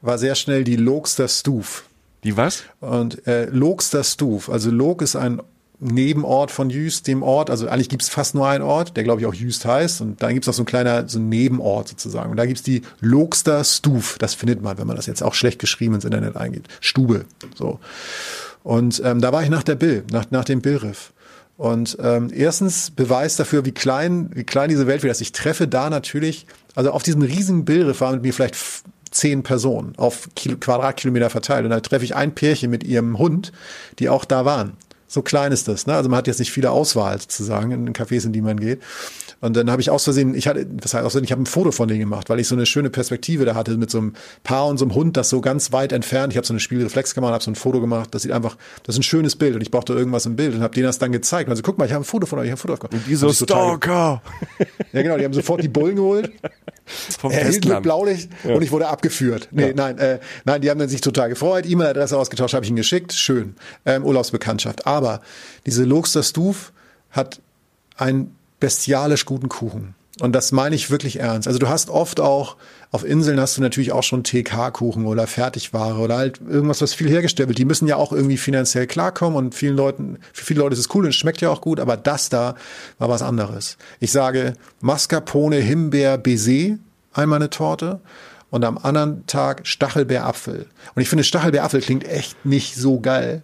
war sehr schnell die Lokster Stuf.
Die was?
Und äh, Lokster Stuf. Also Lok ist ein Nebenort von Jüst, dem Ort, also eigentlich gibt's fast nur einen Ort, der glaube ich auch Jüst heißt und dann gibt's noch so ein kleiner, so ein Nebenort sozusagen und da gibt's die Lokster Stuf, das findet man, wenn man das jetzt auch schlecht geschrieben ins Internet eingibt, Stube, so. Und ähm, da war ich nach der Bill, nach, nach dem Billriff. Und ähm, erstens Beweis dafür, wie klein, wie klein diese Welt wird, dass ich treffe da natürlich, also auf diesem riesigen Billriff waren mit mir vielleicht zehn Personen auf Kilo, Quadratkilometer verteilt. Und da treffe ich ein Pärchen mit ihrem Hund, die auch da waren. So klein ist das. Ne? Also man hat jetzt nicht viele Auswahl sozusagen in den Cafés, in die man geht. Und dann habe ich aus Versehen, ich hatte, das heißt aus Versehen, ich habe ein Foto von denen gemacht, weil ich so eine schöne Perspektive da hatte mit so einem Paar und so einem Hund, das so ganz weit entfernt. Ich habe so eine Spielreflexkamera, habe so ein Foto gemacht. Das sieht einfach, das ist ein schönes Bild und ich brauchte irgendwas im Bild und habe denen das dann gezeigt. Also guck mal, ich habe ein Foto von euch, ich habe ein Foto aufgemacht.
Und die so Stalker. [laughs]
ja genau, die haben sofort die Bullen geholt. Vom er hielt mit Blaulicht ja. und ich wurde abgeführt. Nee, ja. nein, äh, nein, die haben dann sich total gefreut. E-Mail-Adresse ausgetauscht, habe ich ihnen geschickt. Schön. Ähm, Urlaubsbekanntschaft. Aber diese Luxer Stuf hat einen bestialisch guten Kuchen. Und das meine ich wirklich ernst. Also du hast oft auch, auf Inseln hast du natürlich auch schon TK-Kuchen oder Fertigware oder halt irgendwas, was viel hergestellt wird. Die müssen ja auch irgendwie finanziell klarkommen und vielen Leuten, für viele Leute ist es cool und schmeckt ja auch gut, aber das da war was anderes. Ich sage Mascarpone, Himbeer, Baiser, einmal eine Torte und am anderen Tag Stachelbeerapfel. Und ich finde, Stachelbeerapfel klingt echt nicht so geil,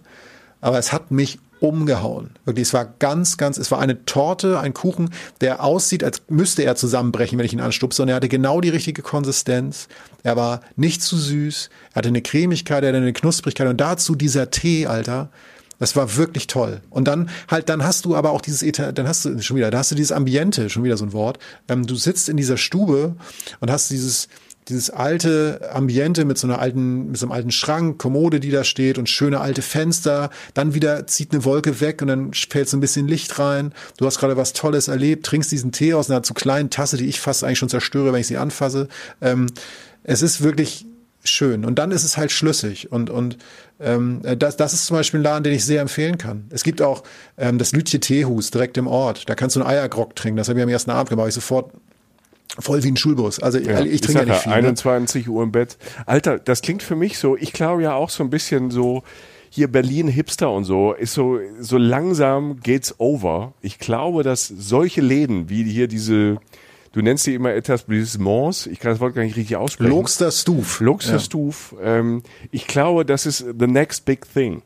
aber es hat mich umgehauen. Wirklich, es war ganz, ganz, es war eine Torte, ein Kuchen, der aussieht, als müsste er zusammenbrechen, wenn ich ihn anstupse. Und er hatte genau die richtige Konsistenz. Er war nicht zu süß. Er hatte eine Cremigkeit, er hatte eine Knusprigkeit. Und dazu dieser Tee, Alter. Das war wirklich toll. Und dann halt, dann hast du aber auch dieses, dann hast du schon wieder, da hast du dieses Ambiente, schon wieder so ein Wort. Ähm, du sitzt in dieser Stube und hast dieses, dieses alte Ambiente mit so einer alten, mit so einem alten Schrank, Kommode, die da steht und schöne alte Fenster. Dann wieder zieht eine Wolke weg und dann fällt so ein bisschen Licht rein. Du hast gerade was Tolles erlebt, trinkst diesen Tee aus einer zu kleinen Tasse, die ich fast eigentlich schon zerstöre, wenn ich sie anfasse. Ähm, es ist wirklich schön. Und dann ist es halt schlüssig. Und, und ähm, das, das ist zum Beispiel ein Laden, den ich sehr empfehlen kann. Es gibt auch ähm, das Lütje Teehus direkt im Ort. Da kannst du einen Eiergrog trinken. Das habe ich am ersten Abend gemacht. Ich sofort Voll wie ein Schulbus. Also ja, ich, ich trinke ja nicht viel.
21 ne? Uhr im Bett. Alter, das klingt für mich so, ich glaube ja auch so ein bisschen so, hier Berlin Hipster und so, ist so, so langsam geht's over. Ich glaube, dass solche Läden wie hier diese, du nennst die immer Etablissements, ich kann das Wort gar nicht richtig aussprechen.
Luxter Stuf.
Luxter ja. Stuf. Ähm, ich glaube, das ist the next big thing.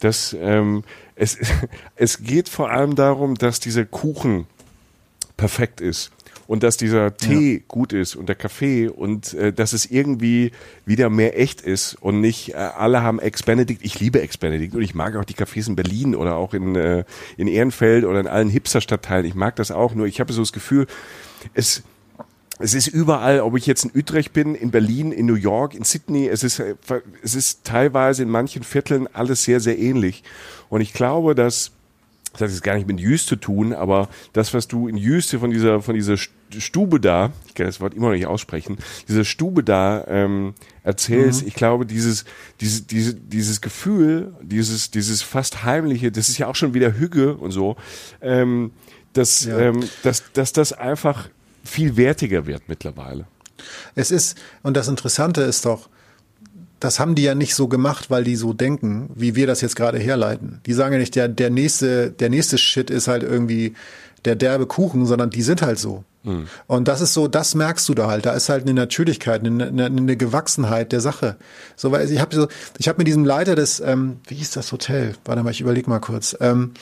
Das, ähm, es, [laughs] es geht vor allem darum, dass dieser Kuchen perfekt ist und dass dieser Tee ja. gut ist und der Kaffee und äh, dass es irgendwie wieder mehr echt ist und nicht äh, alle haben Ex-Benedict. Ich liebe Ex-Benedict und ich mag auch die Cafés in Berlin oder auch in, äh, in Ehrenfeld oder in allen Hipster-Stadtteilen. Ich mag das auch, nur ich habe so das Gefühl, es es ist überall, ob ich jetzt in Utrecht bin, in Berlin, in New York, in Sydney, es ist, es ist teilweise in manchen Vierteln alles sehr, sehr ähnlich. Und ich glaube, dass das hat jetzt gar nicht mit Jüst zu tun, aber das, was du in Jüste von dieser, von dieser Stube da, ich kann das Wort immer noch nicht aussprechen, diese Stube da ähm, erzählst, mhm. ich glaube, dieses, dieses, diese, dieses Gefühl, dieses, dieses fast heimliche, das ist ja auch schon wieder Hüge und so, ähm, dass, ja. ähm, dass, dass das einfach viel wertiger wird mittlerweile.
Es ist, und das Interessante ist doch, das haben die ja nicht so gemacht, weil die so denken, wie wir das jetzt gerade herleiten. Die sagen ja nicht, der, der nächste, der nächste Shit ist halt irgendwie der derbe Kuchen, sondern die sind halt so. Mhm. Und das ist so, das merkst du da halt. Da ist halt eine Natürlichkeit, eine, eine, eine Gewachsenheit der Sache. So, weil ich habe so, ich habe mit diesem Leiter des, ähm, wie hieß das Hotel? Warte mal, ich überleg mal kurz. Ähm,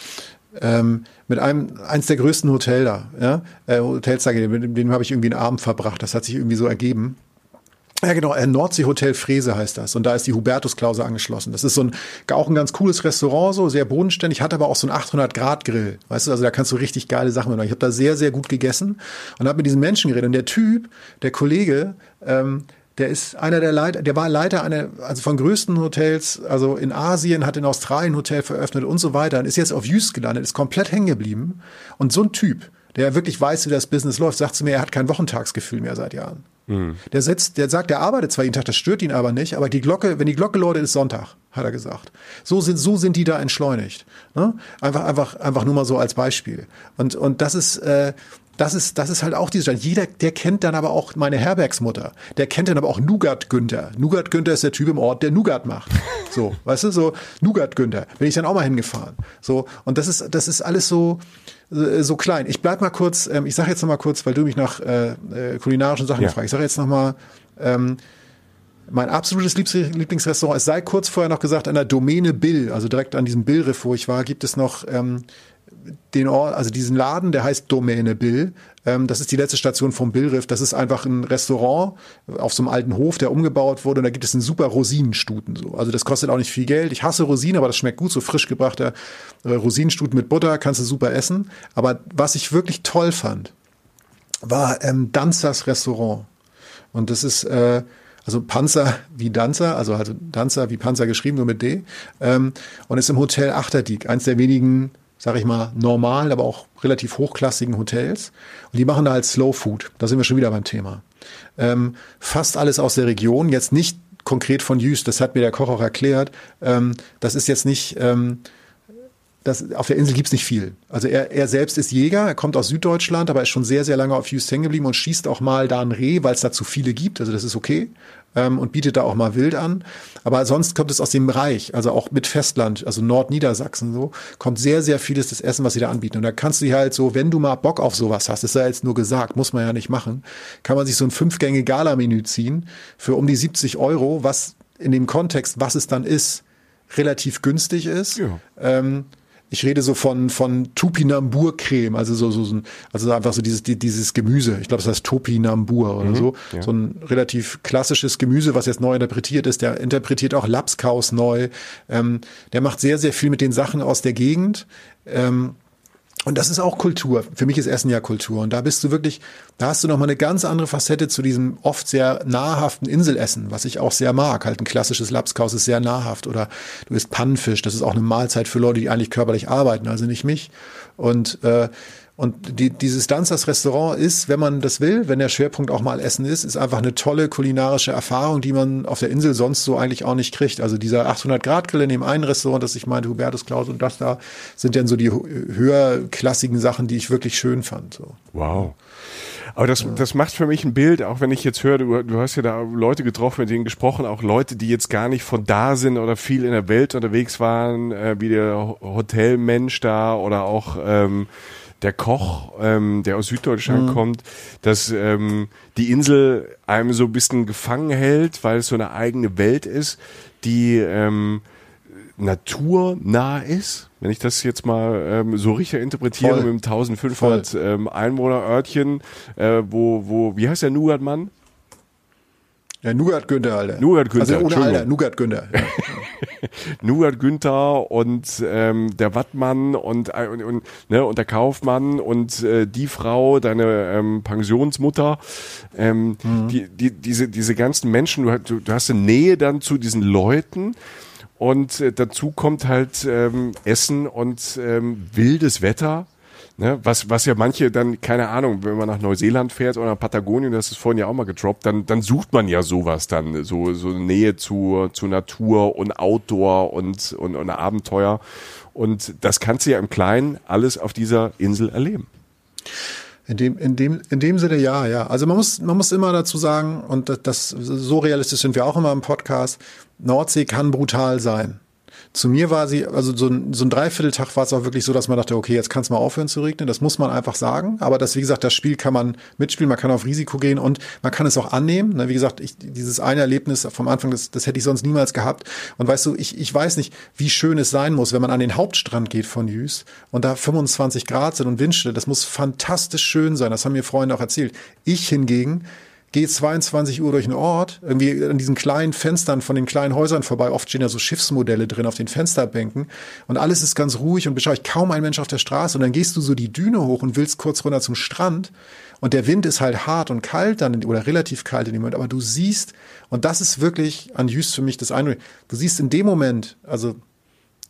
ähm, mit einem eins der größten Hotel da, ja, äh, Hotels, mit dem habe ich irgendwie einen Abend verbracht. Das hat sich irgendwie so ergeben. Ja, genau, äh, Nordsee Hotel Frese heißt das. Und da ist die Hubertus-Klause angeschlossen. Das ist so ein, auch ein ganz cooles Restaurant, so sehr bodenständig, hat aber auch so einen 800-Grad-Grill. Weißt du, also da kannst du richtig geile Sachen machen. Ich habe da sehr, sehr gut gegessen und habe mit diesen Menschen geredet. Und der Typ, der Kollege, ähm, der ist einer der Leiter, der war Leiter einer, also von größten Hotels, also in Asien, hat in Australien Hotel veröffentlicht und so weiter und ist jetzt auf Jüst gelandet, ist komplett hängen geblieben. Und so ein Typ, der wirklich weiß, wie das Business läuft, sagt zu mir, er hat kein Wochentagsgefühl mehr seit Jahren. Mhm. Der setzt, der sagt, der arbeitet zwar jeden Tag, das stört ihn aber nicht, aber die Glocke, wenn die Glocke läutet, ist Sonntag, hat er gesagt. So sind, so sind die da entschleunigt. Ne? Einfach, einfach, einfach nur mal so als Beispiel. Und, und das ist, äh, das ist, das ist halt auch dieser Stand. Jeder, der kennt dann aber auch meine Herbergsmutter. Der kennt dann aber auch Nougat Günther. Nougat Günther ist der Typ im Ort, der Nougat macht. [laughs] So, weißt du, so Nougat Günther. Bin ich dann auch mal hingefahren. So, und das ist, das ist alles so, so klein. Ich bleib mal kurz, ähm, ich sage jetzt noch mal kurz, weil du mich nach äh, äh, kulinarischen Sachen ja. fragst. Ich sage jetzt noch mal, ähm, mein absolutes Lieblingsrestaurant, es sei kurz vorher noch gesagt, an der Domäne Bill, also direkt an diesem Bill-Riff, wo ich war, gibt es noch ähm, den Ort, also diesen Laden, der heißt Domäne Bill. Ähm, das ist die letzte Station vom Billriff. Das ist einfach ein Restaurant auf so einem alten Hof, der umgebaut wurde. Und da gibt es einen super Rosinenstuten. So. Also das kostet auch nicht viel Geld. Ich hasse Rosinen, aber das schmeckt gut. So frisch gebrachter äh, Rosinenstuten mit Butter kannst du super essen. Aber was ich wirklich toll fand, war ähm, Danzers Restaurant. Und das ist äh, also Panzer wie Danzer, also also Danzer wie Panzer geschrieben, nur mit D. Ähm, und ist im Hotel Achterdiek, eins der wenigen sag ich mal, normalen, aber auch relativ hochklassigen Hotels. Und die machen da halt Slow Food. Da sind wir schon wieder beim Thema. Ähm, fast alles aus der Region, jetzt nicht konkret von Jüst, das hat mir der Koch auch erklärt. Ähm, das ist jetzt nicht, ähm, das, auf der Insel gibt's nicht viel. Also er, er selbst ist Jäger, er kommt aus Süddeutschland, aber ist schon sehr, sehr lange auf Jüst hängen geblieben und schießt auch mal da ein Reh, weil es da zu viele gibt. Also das ist okay ähm, und bietet da auch mal Wild an. Aber sonst kommt es aus dem Reich, also auch mit Festland, also Nordniedersachsen so, kommt sehr, sehr vieles des Essen, was sie da anbieten. Und da kannst du dir halt so, wenn du mal Bock auf sowas hast, ist ja jetzt nur gesagt, muss man ja nicht machen, kann man sich so ein Fünf-Gänge-Gala-Menü ziehen für um die 70 Euro, was in dem Kontext, was es dann ist, relativ günstig ist. Ja. Ähm, ich rede so von, von Tupinambur-Creme, also so, so, so, also einfach so dieses, dieses Gemüse. Ich glaube, das heißt Topinambur oder mhm, so. Ja. So ein relativ klassisches Gemüse, was jetzt neu interpretiert ist. Der interpretiert auch Lapskaus neu. Ähm, der macht sehr, sehr viel mit den Sachen aus der Gegend. Ähm, und das ist auch Kultur. Für mich ist Essen ja Kultur. Und da bist du wirklich, da hast du nochmal eine ganz andere Facette zu diesem oft sehr nahrhaften Inselessen, was ich auch sehr mag. Halt ein klassisches Lapskaus ist sehr nahrhaft. Oder du isst Pannenfisch. Das ist auch eine Mahlzeit für Leute, die eigentlich körperlich arbeiten, also nicht mich. Und äh, und die, dieses Danzers Restaurant ist, wenn man das will, wenn der Schwerpunkt auch mal Essen ist, ist einfach eine tolle kulinarische Erfahrung, die man auf der Insel sonst so eigentlich auch nicht kriegt. Also dieser 800-Grad-Grill in dem einen Restaurant, das ich meinte, Hubertus Klaus und das da, sind dann so die höherklassigen Sachen, die ich wirklich schön fand. So.
Wow. Aber das, das macht für mich ein Bild, auch wenn ich jetzt höre, du, du hast ja da Leute getroffen, mit denen gesprochen, auch Leute, die jetzt gar nicht von da sind oder viel in der Welt unterwegs waren, äh, wie der Hotelmensch da oder auch ähm, der Koch, ähm, der aus Süddeutschland mhm. kommt, dass ähm, die Insel einem so ein bisschen gefangen hält, weil es so eine eigene Welt ist, die ähm, naturnah ist, wenn ich das jetzt mal ähm, so richtig interpretiere Voll. mit dem 1500 ähm, Einwohnerörtchen, äh, wo, wo, wie heißt der Nougat-Mann?
Ja, Nougat Günther, Alter.
Nougat Günther.
Also ohne Alter, Nougat Günther. Ja. [laughs] [laughs]
Nougat Günther und ähm, der Wattmann und, äh, und, und, ne, und der Kaufmann und äh, die Frau, deine ähm, Pensionsmutter, ähm, mhm. die, die, diese, diese ganzen Menschen, du, du, du hast eine Nähe dann zu diesen Leuten. Und äh, dazu kommt halt ähm, Essen und ähm, wildes Wetter. Ne, was, was ja manche dann, keine Ahnung, wenn man nach Neuseeland fährt oder nach Patagonien, das ist vorhin ja auch mal gedroppt, dann, dann sucht man ja sowas dann, so, so Nähe zu, zu Natur und Outdoor und, und, und Abenteuer. Und das kannst du ja im Kleinen alles auf dieser Insel erleben.
In dem, in dem, in dem Sinne ja, ja. Also man muss, man muss immer dazu sagen, und das, das so realistisch sind wir auch immer im Podcast, Nordsee kann brutal sein. Zu mir war sie, also so ein, so ein Dreivierteltag war es auch wirklich so, dass man dachte, okay, jetzt kann es mal aufhören zu regnen. Das muss man einfach sagen. Aber das, wie gesagt, das Spiel kann man mitspielen, man kann auf Risiko gehen und man kann es auch annehmen. Ne, wie gesagt, ich, dieses eine Erlebnis vom Anfang, das, das hätte ich sonst niemals gehabt. Und weißt du, ich, ich weiß nicht, wie schön es sein muss, wenn man an den Hauptstrand geht von Jüst und da 25 Grad sind und Windstille. Das muss fantastisch schön sein. Das haben mir Freunde auch erzählt. Ich hingegen, gehe 22 Uhr durch den Ort, irgendwie an diesen kleinen Fenstern von den kleinen Häusern vorbei. Oft stehen ja so Schiffsmodelle drin auf den Fensterbänken und alles ist ganz ruhig und beschaulich. Kaum ein Mensch auf der Straße und dann gehst du so die Düne hoch und willst kurz runter zum Strand und der Wind ist halt hart und kalt dann oder relativ kalt in dem Moment, aber du siehst und das ist wirklich an Jüst für mich das Eindruck. Du siehst in dem Moment, also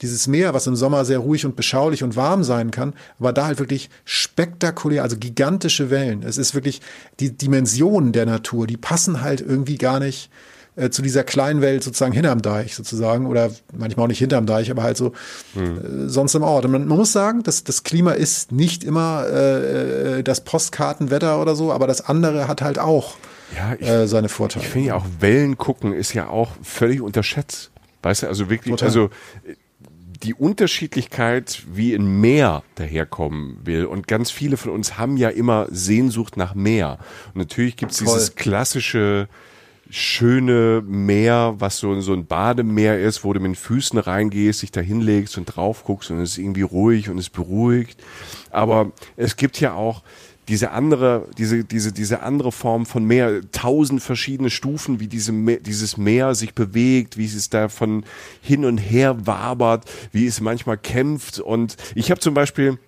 dieses Meer, was im Sommer sehr ruhig und beschaulich und warm sein kann, war da halt wirklich spektakulär, also gigantische Wellen. Es ist wirklich die Dimensionen der Natur, die passen halt irgendwie gar nicht äh, zu dieser kleinen Welt sozusagen hinterm Deich sozusagen oder manchmal auch nicht hinterm Deich, aber halt so hm. äh, sonst im Ort. Und man, man muss sagen, dass das Klima ist nicht immer äh, äh, das Postkartenwetter oder so, aber das andere hat halt auch ja, ich, seine Vorteile.
Ich finde ja auch Wellen gucken ist ja auch völlig unterschätzt. Weißt du, also wirklich, Total. also die Unterschiedlichkeit, wie ein Meer daherkommen will. Und ganz viele von uns haben ja immer Sehnsucht nach Meer. Und natürlich gibt es dieses klassische schöne Meer, was so, so ein Bademeer ist, wo du mit den Füßen reingehst, dich da hinlegst und drauf guckst und es ist irgendwie ruhig und es beruhigt. Aber es gibt ja auch diese andere, diese, diese, diese andere Form von Meer, tausend verschiedene Stufen, wie diese, dieses Meer sich bewegt, wie es da von hin und her wabert, wie es manchmal kämpft. Und ich habe zum Beispiel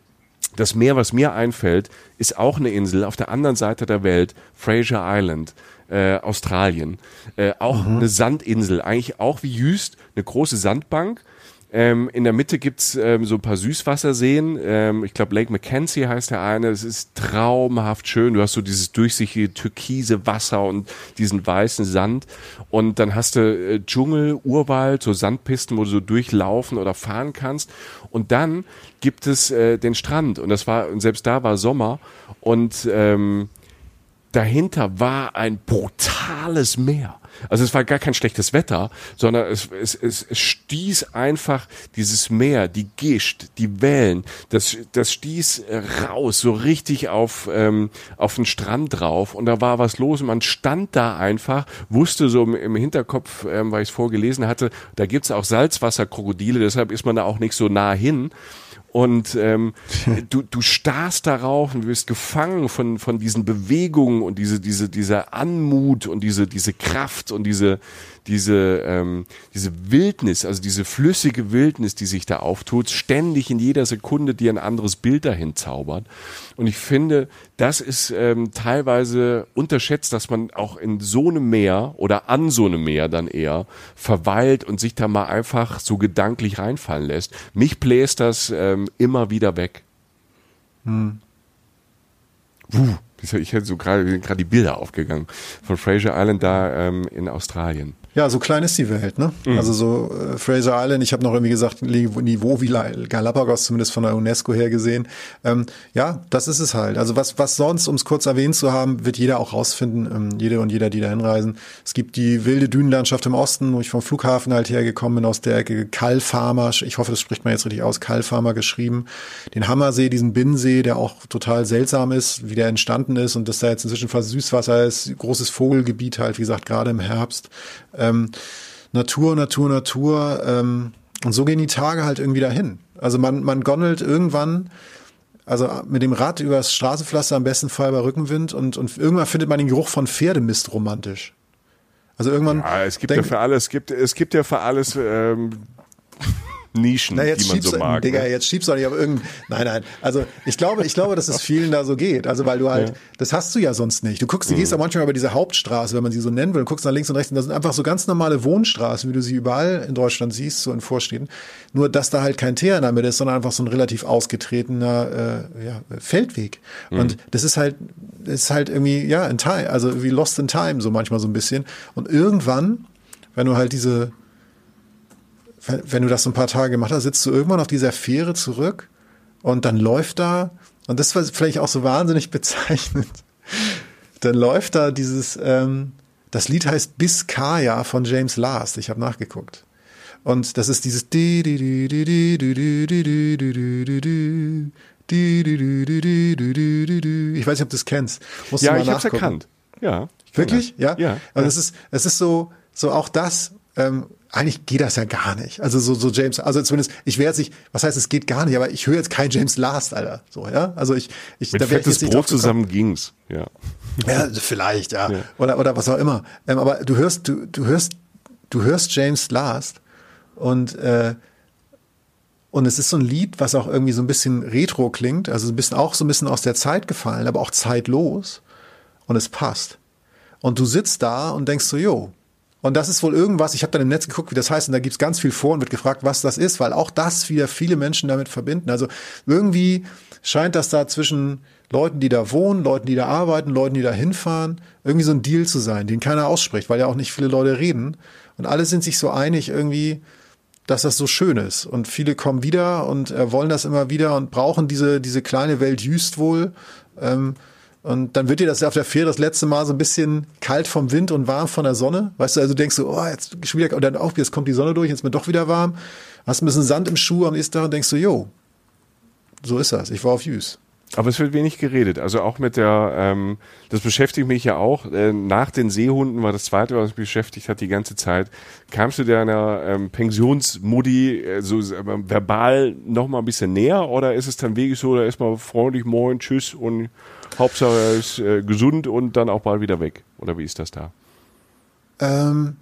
das Meer, was mir einfällt, ist auch eine Insel auf der anderen Seite der Welt, Fraser Island. Äh, Australien. Äh, auch mhm. eine Sandinsel, eigentlich auch wie Jüst, eine große Sandbank ähm, in der Mitte gibt's ähm, so ein paar Süßwasserseen. Ähm, ich glaube, Lake Mackenzie heißt der eine. Es ist traumhaft schön. Du hast so dieses durchsichtige türkise Wasser und diesen weißen Sand. Und dann hast du äh, Dschungel, Urwald, so Sandpisten, wo du so durchlaufen oder fahren kannst. Und dann gibt es äh, den Strand. Und das war, selbst da war Sommer. Und ähm, dahinter war ein brutales Meer. Also es war gar kein schlechtes Wetter, sondern es, es, es, es stieß einfach dieses Meer, die Gischt, die Wellen, das, das stieß raus, so richtig auf, ähm, auf den Strand drauf und da war was los und man stand da einfach, wusste so im, im Hinterkopf, ähm, weil ich es vorgelesen hatte, da gibt's auch Salzwasserkrokodile, deshalb ist man da auch nicht so nah hin und ähm, du, du starrst darauf und wirst gefangen von, von diesen Bewegungen und diese, diese, dieser Anmut und diese, diese Kraft und diese, diese, ähm, diese Wildnis, also diese flüssige Wildnis, die sich da auftut, ständig in jeder Sekunde dir ein anderes Bild dahin zaubert. Und ich finde, das ist ähm, teilweise unterschätzt, dass man auch in so einem Meer oder an so einem Meer dann eher verweilt und sich da mal einfach so gedanklich reinfallen lässt. Mich bläst das ähm, immer wieder weg. Hm. Puh, ich hätte so gerade die Bilder aufgegangen von Fraser Island da ähm, in Australien.
Ja, so klein ist die Welt, ne? Mhm. Also so äh, Fraser Island, ich habe noch irgendwie gesagt, Niveau wie Galapagos, zumindest von der UNESCO her gesehen. Ähm, ja, das ist es halt. Also was, was sonst, um es kurz erwähnt zu haben, wird jeder auch rausfinden, ähm, jede und jeder, die da hinreisen. Es gibt die wilde Dünenlandschaft im Osten, wo ich vom Flughafen halt hergekommen bin, aus der Ecke Kalfarmer, ich hoffe, das spricht man jetzt richtig aus, Kalfarmer geschrieben. Den Hammersee, diesen Binnensee, der auch total seltsam ist, wie der entstanden ist und dass da jetzt inzwischen fast Süßwasser ist, großes Vogelgebiet halt, wie gesagt, gerade im Herbst. Ähm, Natur, Natur, Natur. Ähm, und so gehen die Tage halt irgendwie dahin. Also man, man gondelt irgendwann, also mit dem Rad übers Straßenpflaster am besten Fall bei Rückenwind und, und irgendwann findet man den Geruch von Pferdemist romantisch. Also irgendwann.
Ja, es gibt ja für alles, es gibt, es gibt ja für alles ähm, Nischen, Na, die man so mag.
Digga, ne? jetzt schiebst du nicht auf irgendein. Nein, nein. Also ich glaube, ich glaube, dass es vielen da so geht. Also weil du halt, ja. das hast du ja sonst nicht. Du guckst, du mhm. gehst ja manchmal über diese Hauptstraße, wenn man sie so nennen will, und guckst nach links und rechts. Und das sind einfach so ganz normale Wohnstraßen, wie du sie überall in Deutschland siehst, so in Vorstädten. Nur dass da halt kein Teer in der Mitte ist, sondern einfach so ein relativ ausgetretener äh, ja, Feldweg. Mhm. Und das ist halt, ist halt irgendwie, ja, in time, also wie lost in time, so manchmal so ein bisschen. Und irgendwann, wenn du halt diese wenn, wenn du das so ein paar Tage gemacht hast, sitzt du irgendwann auf dieser Fähre zurück und dann läuft da, und das war vielleicht auch so wahnsinnig bezeichnend, dann läuft da dieses, ähm, das Lied heißt Biscaya von James Last. Ich habe nachgeguckt. Und das ist dieses ich weiß nicht, ob du es kennst.
Musst ja, du mal ich nachgucken. hab's erkannt. Ja.
Wirklich? Das.
Ja.
ja. Also es ist, es ist so, so auch das, ähm, eigentlich geht das ja gar nicht. Also so, so James, also zumindest, ich wäre jetzt nicht, was heißt, es geht gar nicht, aber ich höre jetzt kein James Last, Alter. So, ja. Also ich, ich,
Mit da wäre ich jetzt nicht Brot zusammen ging's, ja.
Ja, vielleicht, ja. ja. Oder, oder was auch immer. Ähm, aber du hörst, du, du hörst, du hörst James Last und, äh, und es ist so ein Lied, was auch irgendwie so ein bisschen retro klingt, also ein bisschen auch so ein bisschen aus der Zeit gefallen, aber auch zeitlos. Und es passt. Und du sitzt da und denkst so, jo, und das ist wohl irgendwas, ich habe dann im Netz geguckt, wie das heißt, und da gibt's ganz viel vor und wird gefragt, was das ist, weil auch das wieder viele Menschen damit verbinden. Also irgendwie scheint das da zwischen Leuten, die da wohnen, Leuten, die da arbeiten, Leuten, die da hinfahren, irgendwie so ein Deal zu sein, den keiner ausspricht, weil ja auch nicht viele Leute reden. Und alle sind sich so einig irgendwie, dass das so schön ist. Und viele kommen wieder und äh, wollen das immer wieder und brauchen diese, diese kleine Welt jüst wohl. Ähm, und dann wird dir das auf der Fähre das letzte Mal so ein bisschen kalt vom Wind und warm von der Sonne. Weißt du, also denkst du, oh, jetzt schon wieder, und dann auch, jetzt kommt die Sonne durch, jetzt ist mir doch wieder warm. Hast ein bisschen Sand im Schuh am nächsten Tag und denkst du, jo, so ist das. Ich war auf Jüs.
Aber es wird wenig geredet. Also auch mit der, ähm, das beschäftigt mich ja auch. Äh, nach den Seehunden war das zweite, was mich beschäftigt hat die ganze Zeit. Kamst du deiner ähm, Pensionsmudi äh, so äh, verbal noch mal ein bisschen näher oder ist es dann wirklich so, da ist mal freundlich moin, tschüss und Hauptsache er ist äh, gesund und dann auch bald wieder weg? Oder wie ist das da?
Ähm,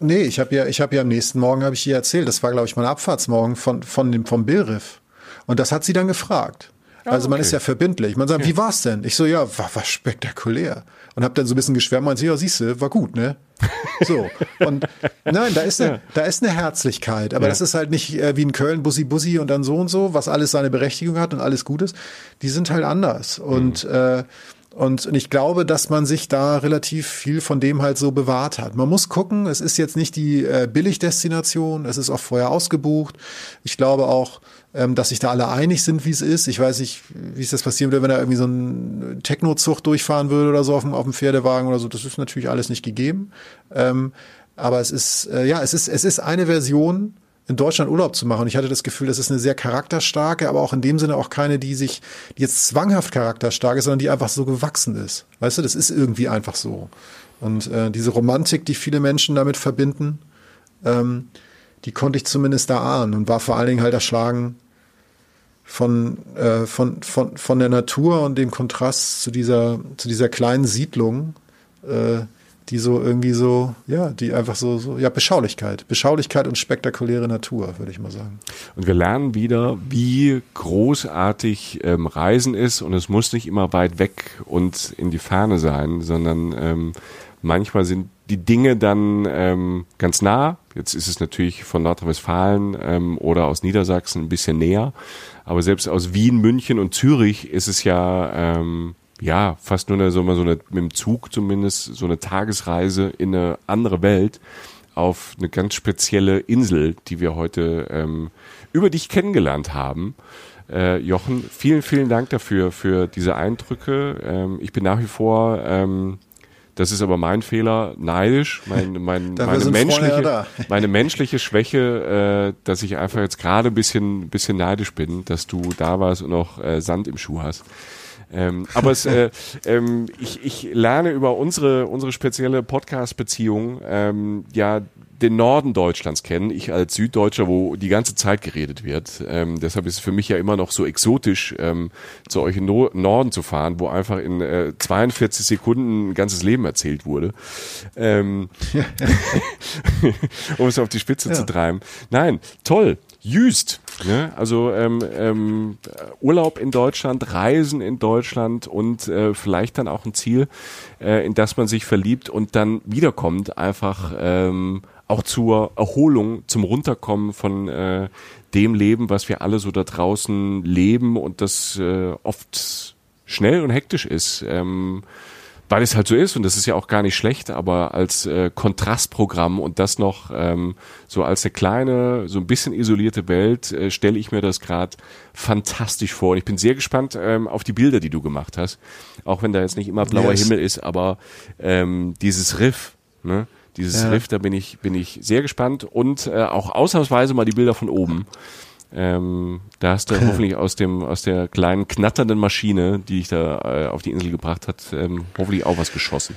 nee, ich habe ja, ich habe ja am nächsten Morgen habe ich ihr erzählt. Das war glaube ich mein Abfahrtsmorgen von von dem vom Billriff. Und das hat sie dann gefragt. Also man ist ja verbindlich. Man sagt, ja. wie war's denn? Ich so, ja, war, war spektakulär. Und habe dann so ein bisschen geschwärmt und ja, siehst du, war gut, ne? So. Und nein, da ist eine, ja. da ist eine Herzlichkeit. Aber ja. das ist halt nicht äh, wie in Köln, Bussi Bussi und dann so und so, was alles seine Berechtigung hat und alles gut ist. Die sind halt anders. Und, mhm. äh, und, und ich glaube, dass man sich da relativ viel von dem halt so bewahrt hat. Man muss gucken, es ist jetzt nicht die äh, Billigdestination, es ist auch vorher ausgebucht. Ich glaube auch, dass sich da alle einig sind, wie es ist. Ich weiß nicht, wie es das passieren würde, wenn er irgendwie so ein Techno-Zucht durchfahren würde oder so auf dem, auf dem Pferdewagen oder so. Das ist natürlich alles nicht gegeben. Ähm, aber es ist, äh, ja, es ist, es ist eine Version, in Deutschland Urlaub zu machen. Und ich hatte das Gefühl, das ist eine sehr charakterstarke, aber auch in dem Sinne auch keine, die sich, die jetzt zwanghaft charakterstark ist, sondern die einfach so gewachsen ist. Weißt du, das ist irgendwie einfach so. Und äh, diese Romantik, die viele Menschen damit verbinden, ähm, die konnte ich zumindest da ahnen und war vor allen Dingen halt erschlagen von, äh, von, von, von der Natur und dem Kontrast zu dieser, zu dieser kleinen Siedlung, äh, die so irgendwie so, ja, die einfach so, so, ja, Beschaulichkeit. Beschaulichkeit und spektakuläre Natur, würde ich mal sagen.
Und wir lernen wieder, wie großartig ähm, Reisen ist und es muss nicht immer weit weg und in die Ferne sein, sondern ähm, manchmal sind die Dinge dann ähm, ganz nah. Jetzt ist es natürlich von Nordrhein-Westfalen ähm, oder aus Niedersachsen ein bisschen näher. Aber selbst aus Wien, München und Zürich ist es ja, ähm, ja, fast nur eine, so, mal so eine, mit dem Zug zumindest, so eine Tagesreise in eine andere Welt auf eine ganz spezielle Insel, die wir heute ähm, über dich kennengelernt haben. Äh, Jochen, vielen, vielen Dank dafür, für diese Eindrücke. Ähm, ich bin nach wie vor ähm, das ist aber mein Fehler, neidisch, mein, [laughs] mein, meine, menschliche, meine menschliche Schwäche, äh, dass ich einfach jetzt gerade ein bisschen, bisschen neidisch bin, dass du da warst und noch äh, Sand im Schuh hast. Ähm, aber es, äh, [laughs] ähm, ich, ich lerne über unsere, unsere spezielle Podcast-Beziehung ähm, ja den Norden Deutschlands kennen. Ich als Süddeutscher, wo die ganze Zeit geredet wird. Ähm, deshalb ist es für mich ja immer noch so exotisch, ähm, zu euch in no Norden zu fahren, wo einfach in äh, 42 Sekunden ein ganzes Leben erzählt wurde. Ähm, [laughs] um es auf die Spitze ja. zu treiben. Nein, toll. Jüst. Ne? Also ähm, ähm, Urlaub in Deutschland, Reisen in Deutschland und äh, vielleicht dann auch ein Ziel, äh, in das man sich verliebt und dann wiederkommt, einfach ähm, auch zur Erholung, zum Runterkommen von äh, dem Leben, was wir alle so da draußen leben und das äh, oft schnell und hektisch ist. Ähm, weil es halt so ist und das ist ja auch gar nicht schlecht, aber als äh, Kontrastprogramm und das noch ähm, so als eine kleine, so ein bisschen isolierte Welt äh, stelle ich mir das gerade fantastisch vor. Und ich bin sehr gespannt ähm, auf die Bilder, die du gemacht hast, auch wenn da jetzt nicht immer blauer yes. Himmel ist, aber ähm, dieses Riff, ne? Dieses ja. Riff, da bin ich, bin ich sehr gespannt und äh, auch ausnahmsweise mal die Bilder von oben. Ähm, da hast du [laughs] hoffentlich aus dem aus der kleinen knatternden Maschine, die dich da äh, auf die Insel gebracht hat, ähm, hoffentlich auch was geschossen.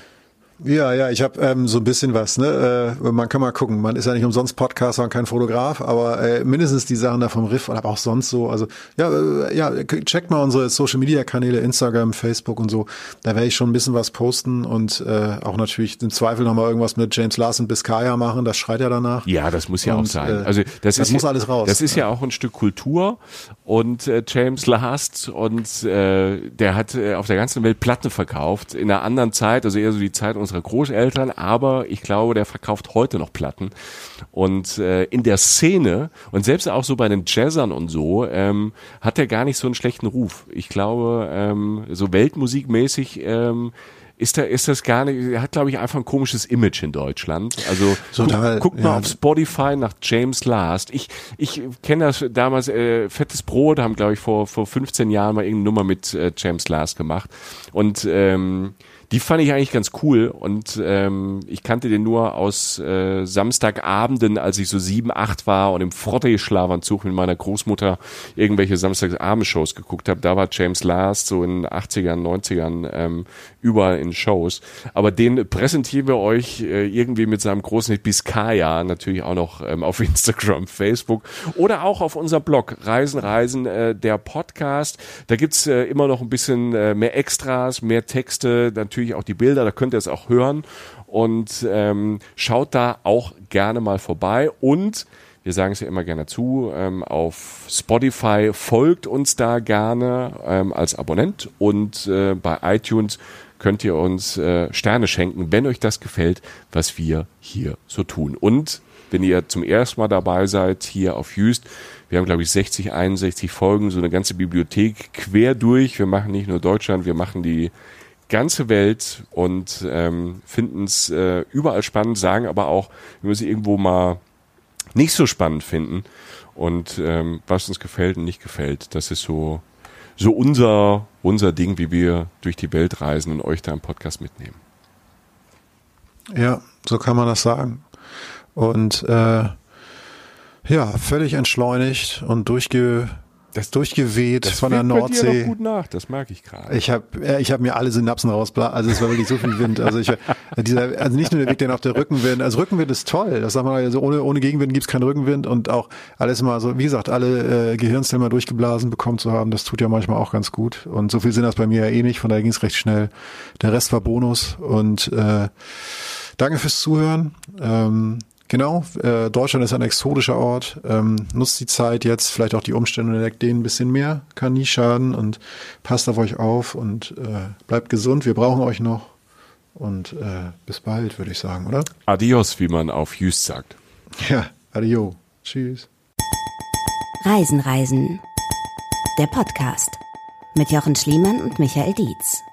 Ja, ja, ich habe ähm, so ein bisschen was. Ne? Äh, man kann mal gucken. Man ist ja nicht umsonst Podcaster und kein Fotograf, aber äh, mindestens die Sachen da vom Riff, aber auch sonst so. Also ja, äh, ja, checkt mal unsere Social Media Kanäle, Instagram, Facebook und so. Da werde ich schon ein bisschen was posten und äh, auch natürlich im Zweifel nochmal irgendwas mit James Larson Biscaya machen. Das schreit ja danach.
Ja, das muss ja und, auch sein. Äh, also das, das ist muss ja, alles raus. Das ist ja auch ein Stück Kultur und äh, James Last und äh, der hat äh, auf der ganzen Welt Platten verkauft in einer anderen Zeit, also eher so die Zeit unserer Großeltern, aber ich glaube, der verkauft heute noch Platten. Und äh, in der Szene und selbst auch so bei den Jazzern und so, ähm, hat er gar nicht so einen schlechten Ruf. Ich glaube, ähm, so weltmusikmäßig ähm, ist da ist das gar nicht, er hat glaube ich einfach ein komisches Image in Deutschland. Also Total, guck, guck mal ja. auf Spotify nach James Last. Ich ich kenne das damals äh, Fettes Brot haben glaube ich vor vor 15 Jahren mal irgendeine Nummer mit äh, James Last gemacht und ähm, die fand ich eigentlich ganz cool und ähm, ich kannte den nur aus äh, Samstagabenden, als ich so sieben, acht war und im Frotte-Schlafanzug mit meiner Großmutter irgendwelche Samstagsabendshows geguckt habe. Da war James Last so in den 80ern, 90ern ähm, überall in Shows. Aber den präsentieren wir euch äh, irgendwie mit seinem großen Hit Biscaya natürlich auch noch ähm, auf [laughs] Instagram, Facebook oder auch auf unser Blog Reisen, Reisen, äh, der Podcast. Da gibt's äh, immer noch ein bisschen äh, mehr Extras, mehr Texte, natürlich auch die Bilder, da könnt ihr es auch hören. Und ähm, schaut da auch gerne mal vorbei und wir sagen es ja immer gerne zu, ähm, auf Spotify folgt uns da gerne ähm, als Abonnent und äh, bei iTunes könnt ihr uns äh, Sterne schenken, wenn euch das gefällt, was wir hier so tun. Und wenn ihr zum ersten Mal dabei seid hier auf Just, wir haben glaube ich 60, 61 Folgen, so eine ganze Bibliothek quer durch. Wir machen nicht nur Deutschland, wir machen die ganze Welt und ähm, finden es äh, überall spannend, sagen aber auch, wenn wir sie irgendwo mal nicht so spannend finden und ähm, was uns gefällt und nicht gefällt. Das ist so so unser, unser Ding, wie wir durch die Welt reisen und euch da im Podcast mitnehmen.
Ja, so kann man das sagen. Und äh, ja, völlig entschleunigt und durchge das durchgeweht das von der Nordsee. Dir
noch gut nach, das merke ich gerade.
Ich habe ich hab mir alle Synapsen rausbla, also es war wirklich so viel Wind. Also ich dieser, also nicht nur der Weg, der auf der Rückenwind, also Rückenwind ist toll, das sagt man also ohne ohne Gegenwind gibt's keinen Rückenwind und auch alles mal so, wie gesagt, alle äh, Gehirnzellen mal durchgeblasen bekommen zu haben, das tut ja manchmal auch ganz gut. Und so viel sind das bei mir ja eh nicht, von daher ging's recht schnell. Der Rest war Bonus und äh, danke fürs Zuhören. Ähm, Genau, äh, Deutschland ist ein exotischer Ort. Ähm, nutzt die Zeit jetzt, vielleicht auch die Umstände und entdeckt denen ein bisschen mehr. Kann nie schaden und passt auf euch auf und äh, bleibt gesund. Wir brauchen euch noch. Und äh, bis bald, würde ich sagen, oder?
Adios, wie man auf Just sagt.
Ja, adio. Tschüss.
Reisen, Reisen. Der Podcast mit Jochen Schliemann und Michael Dietz.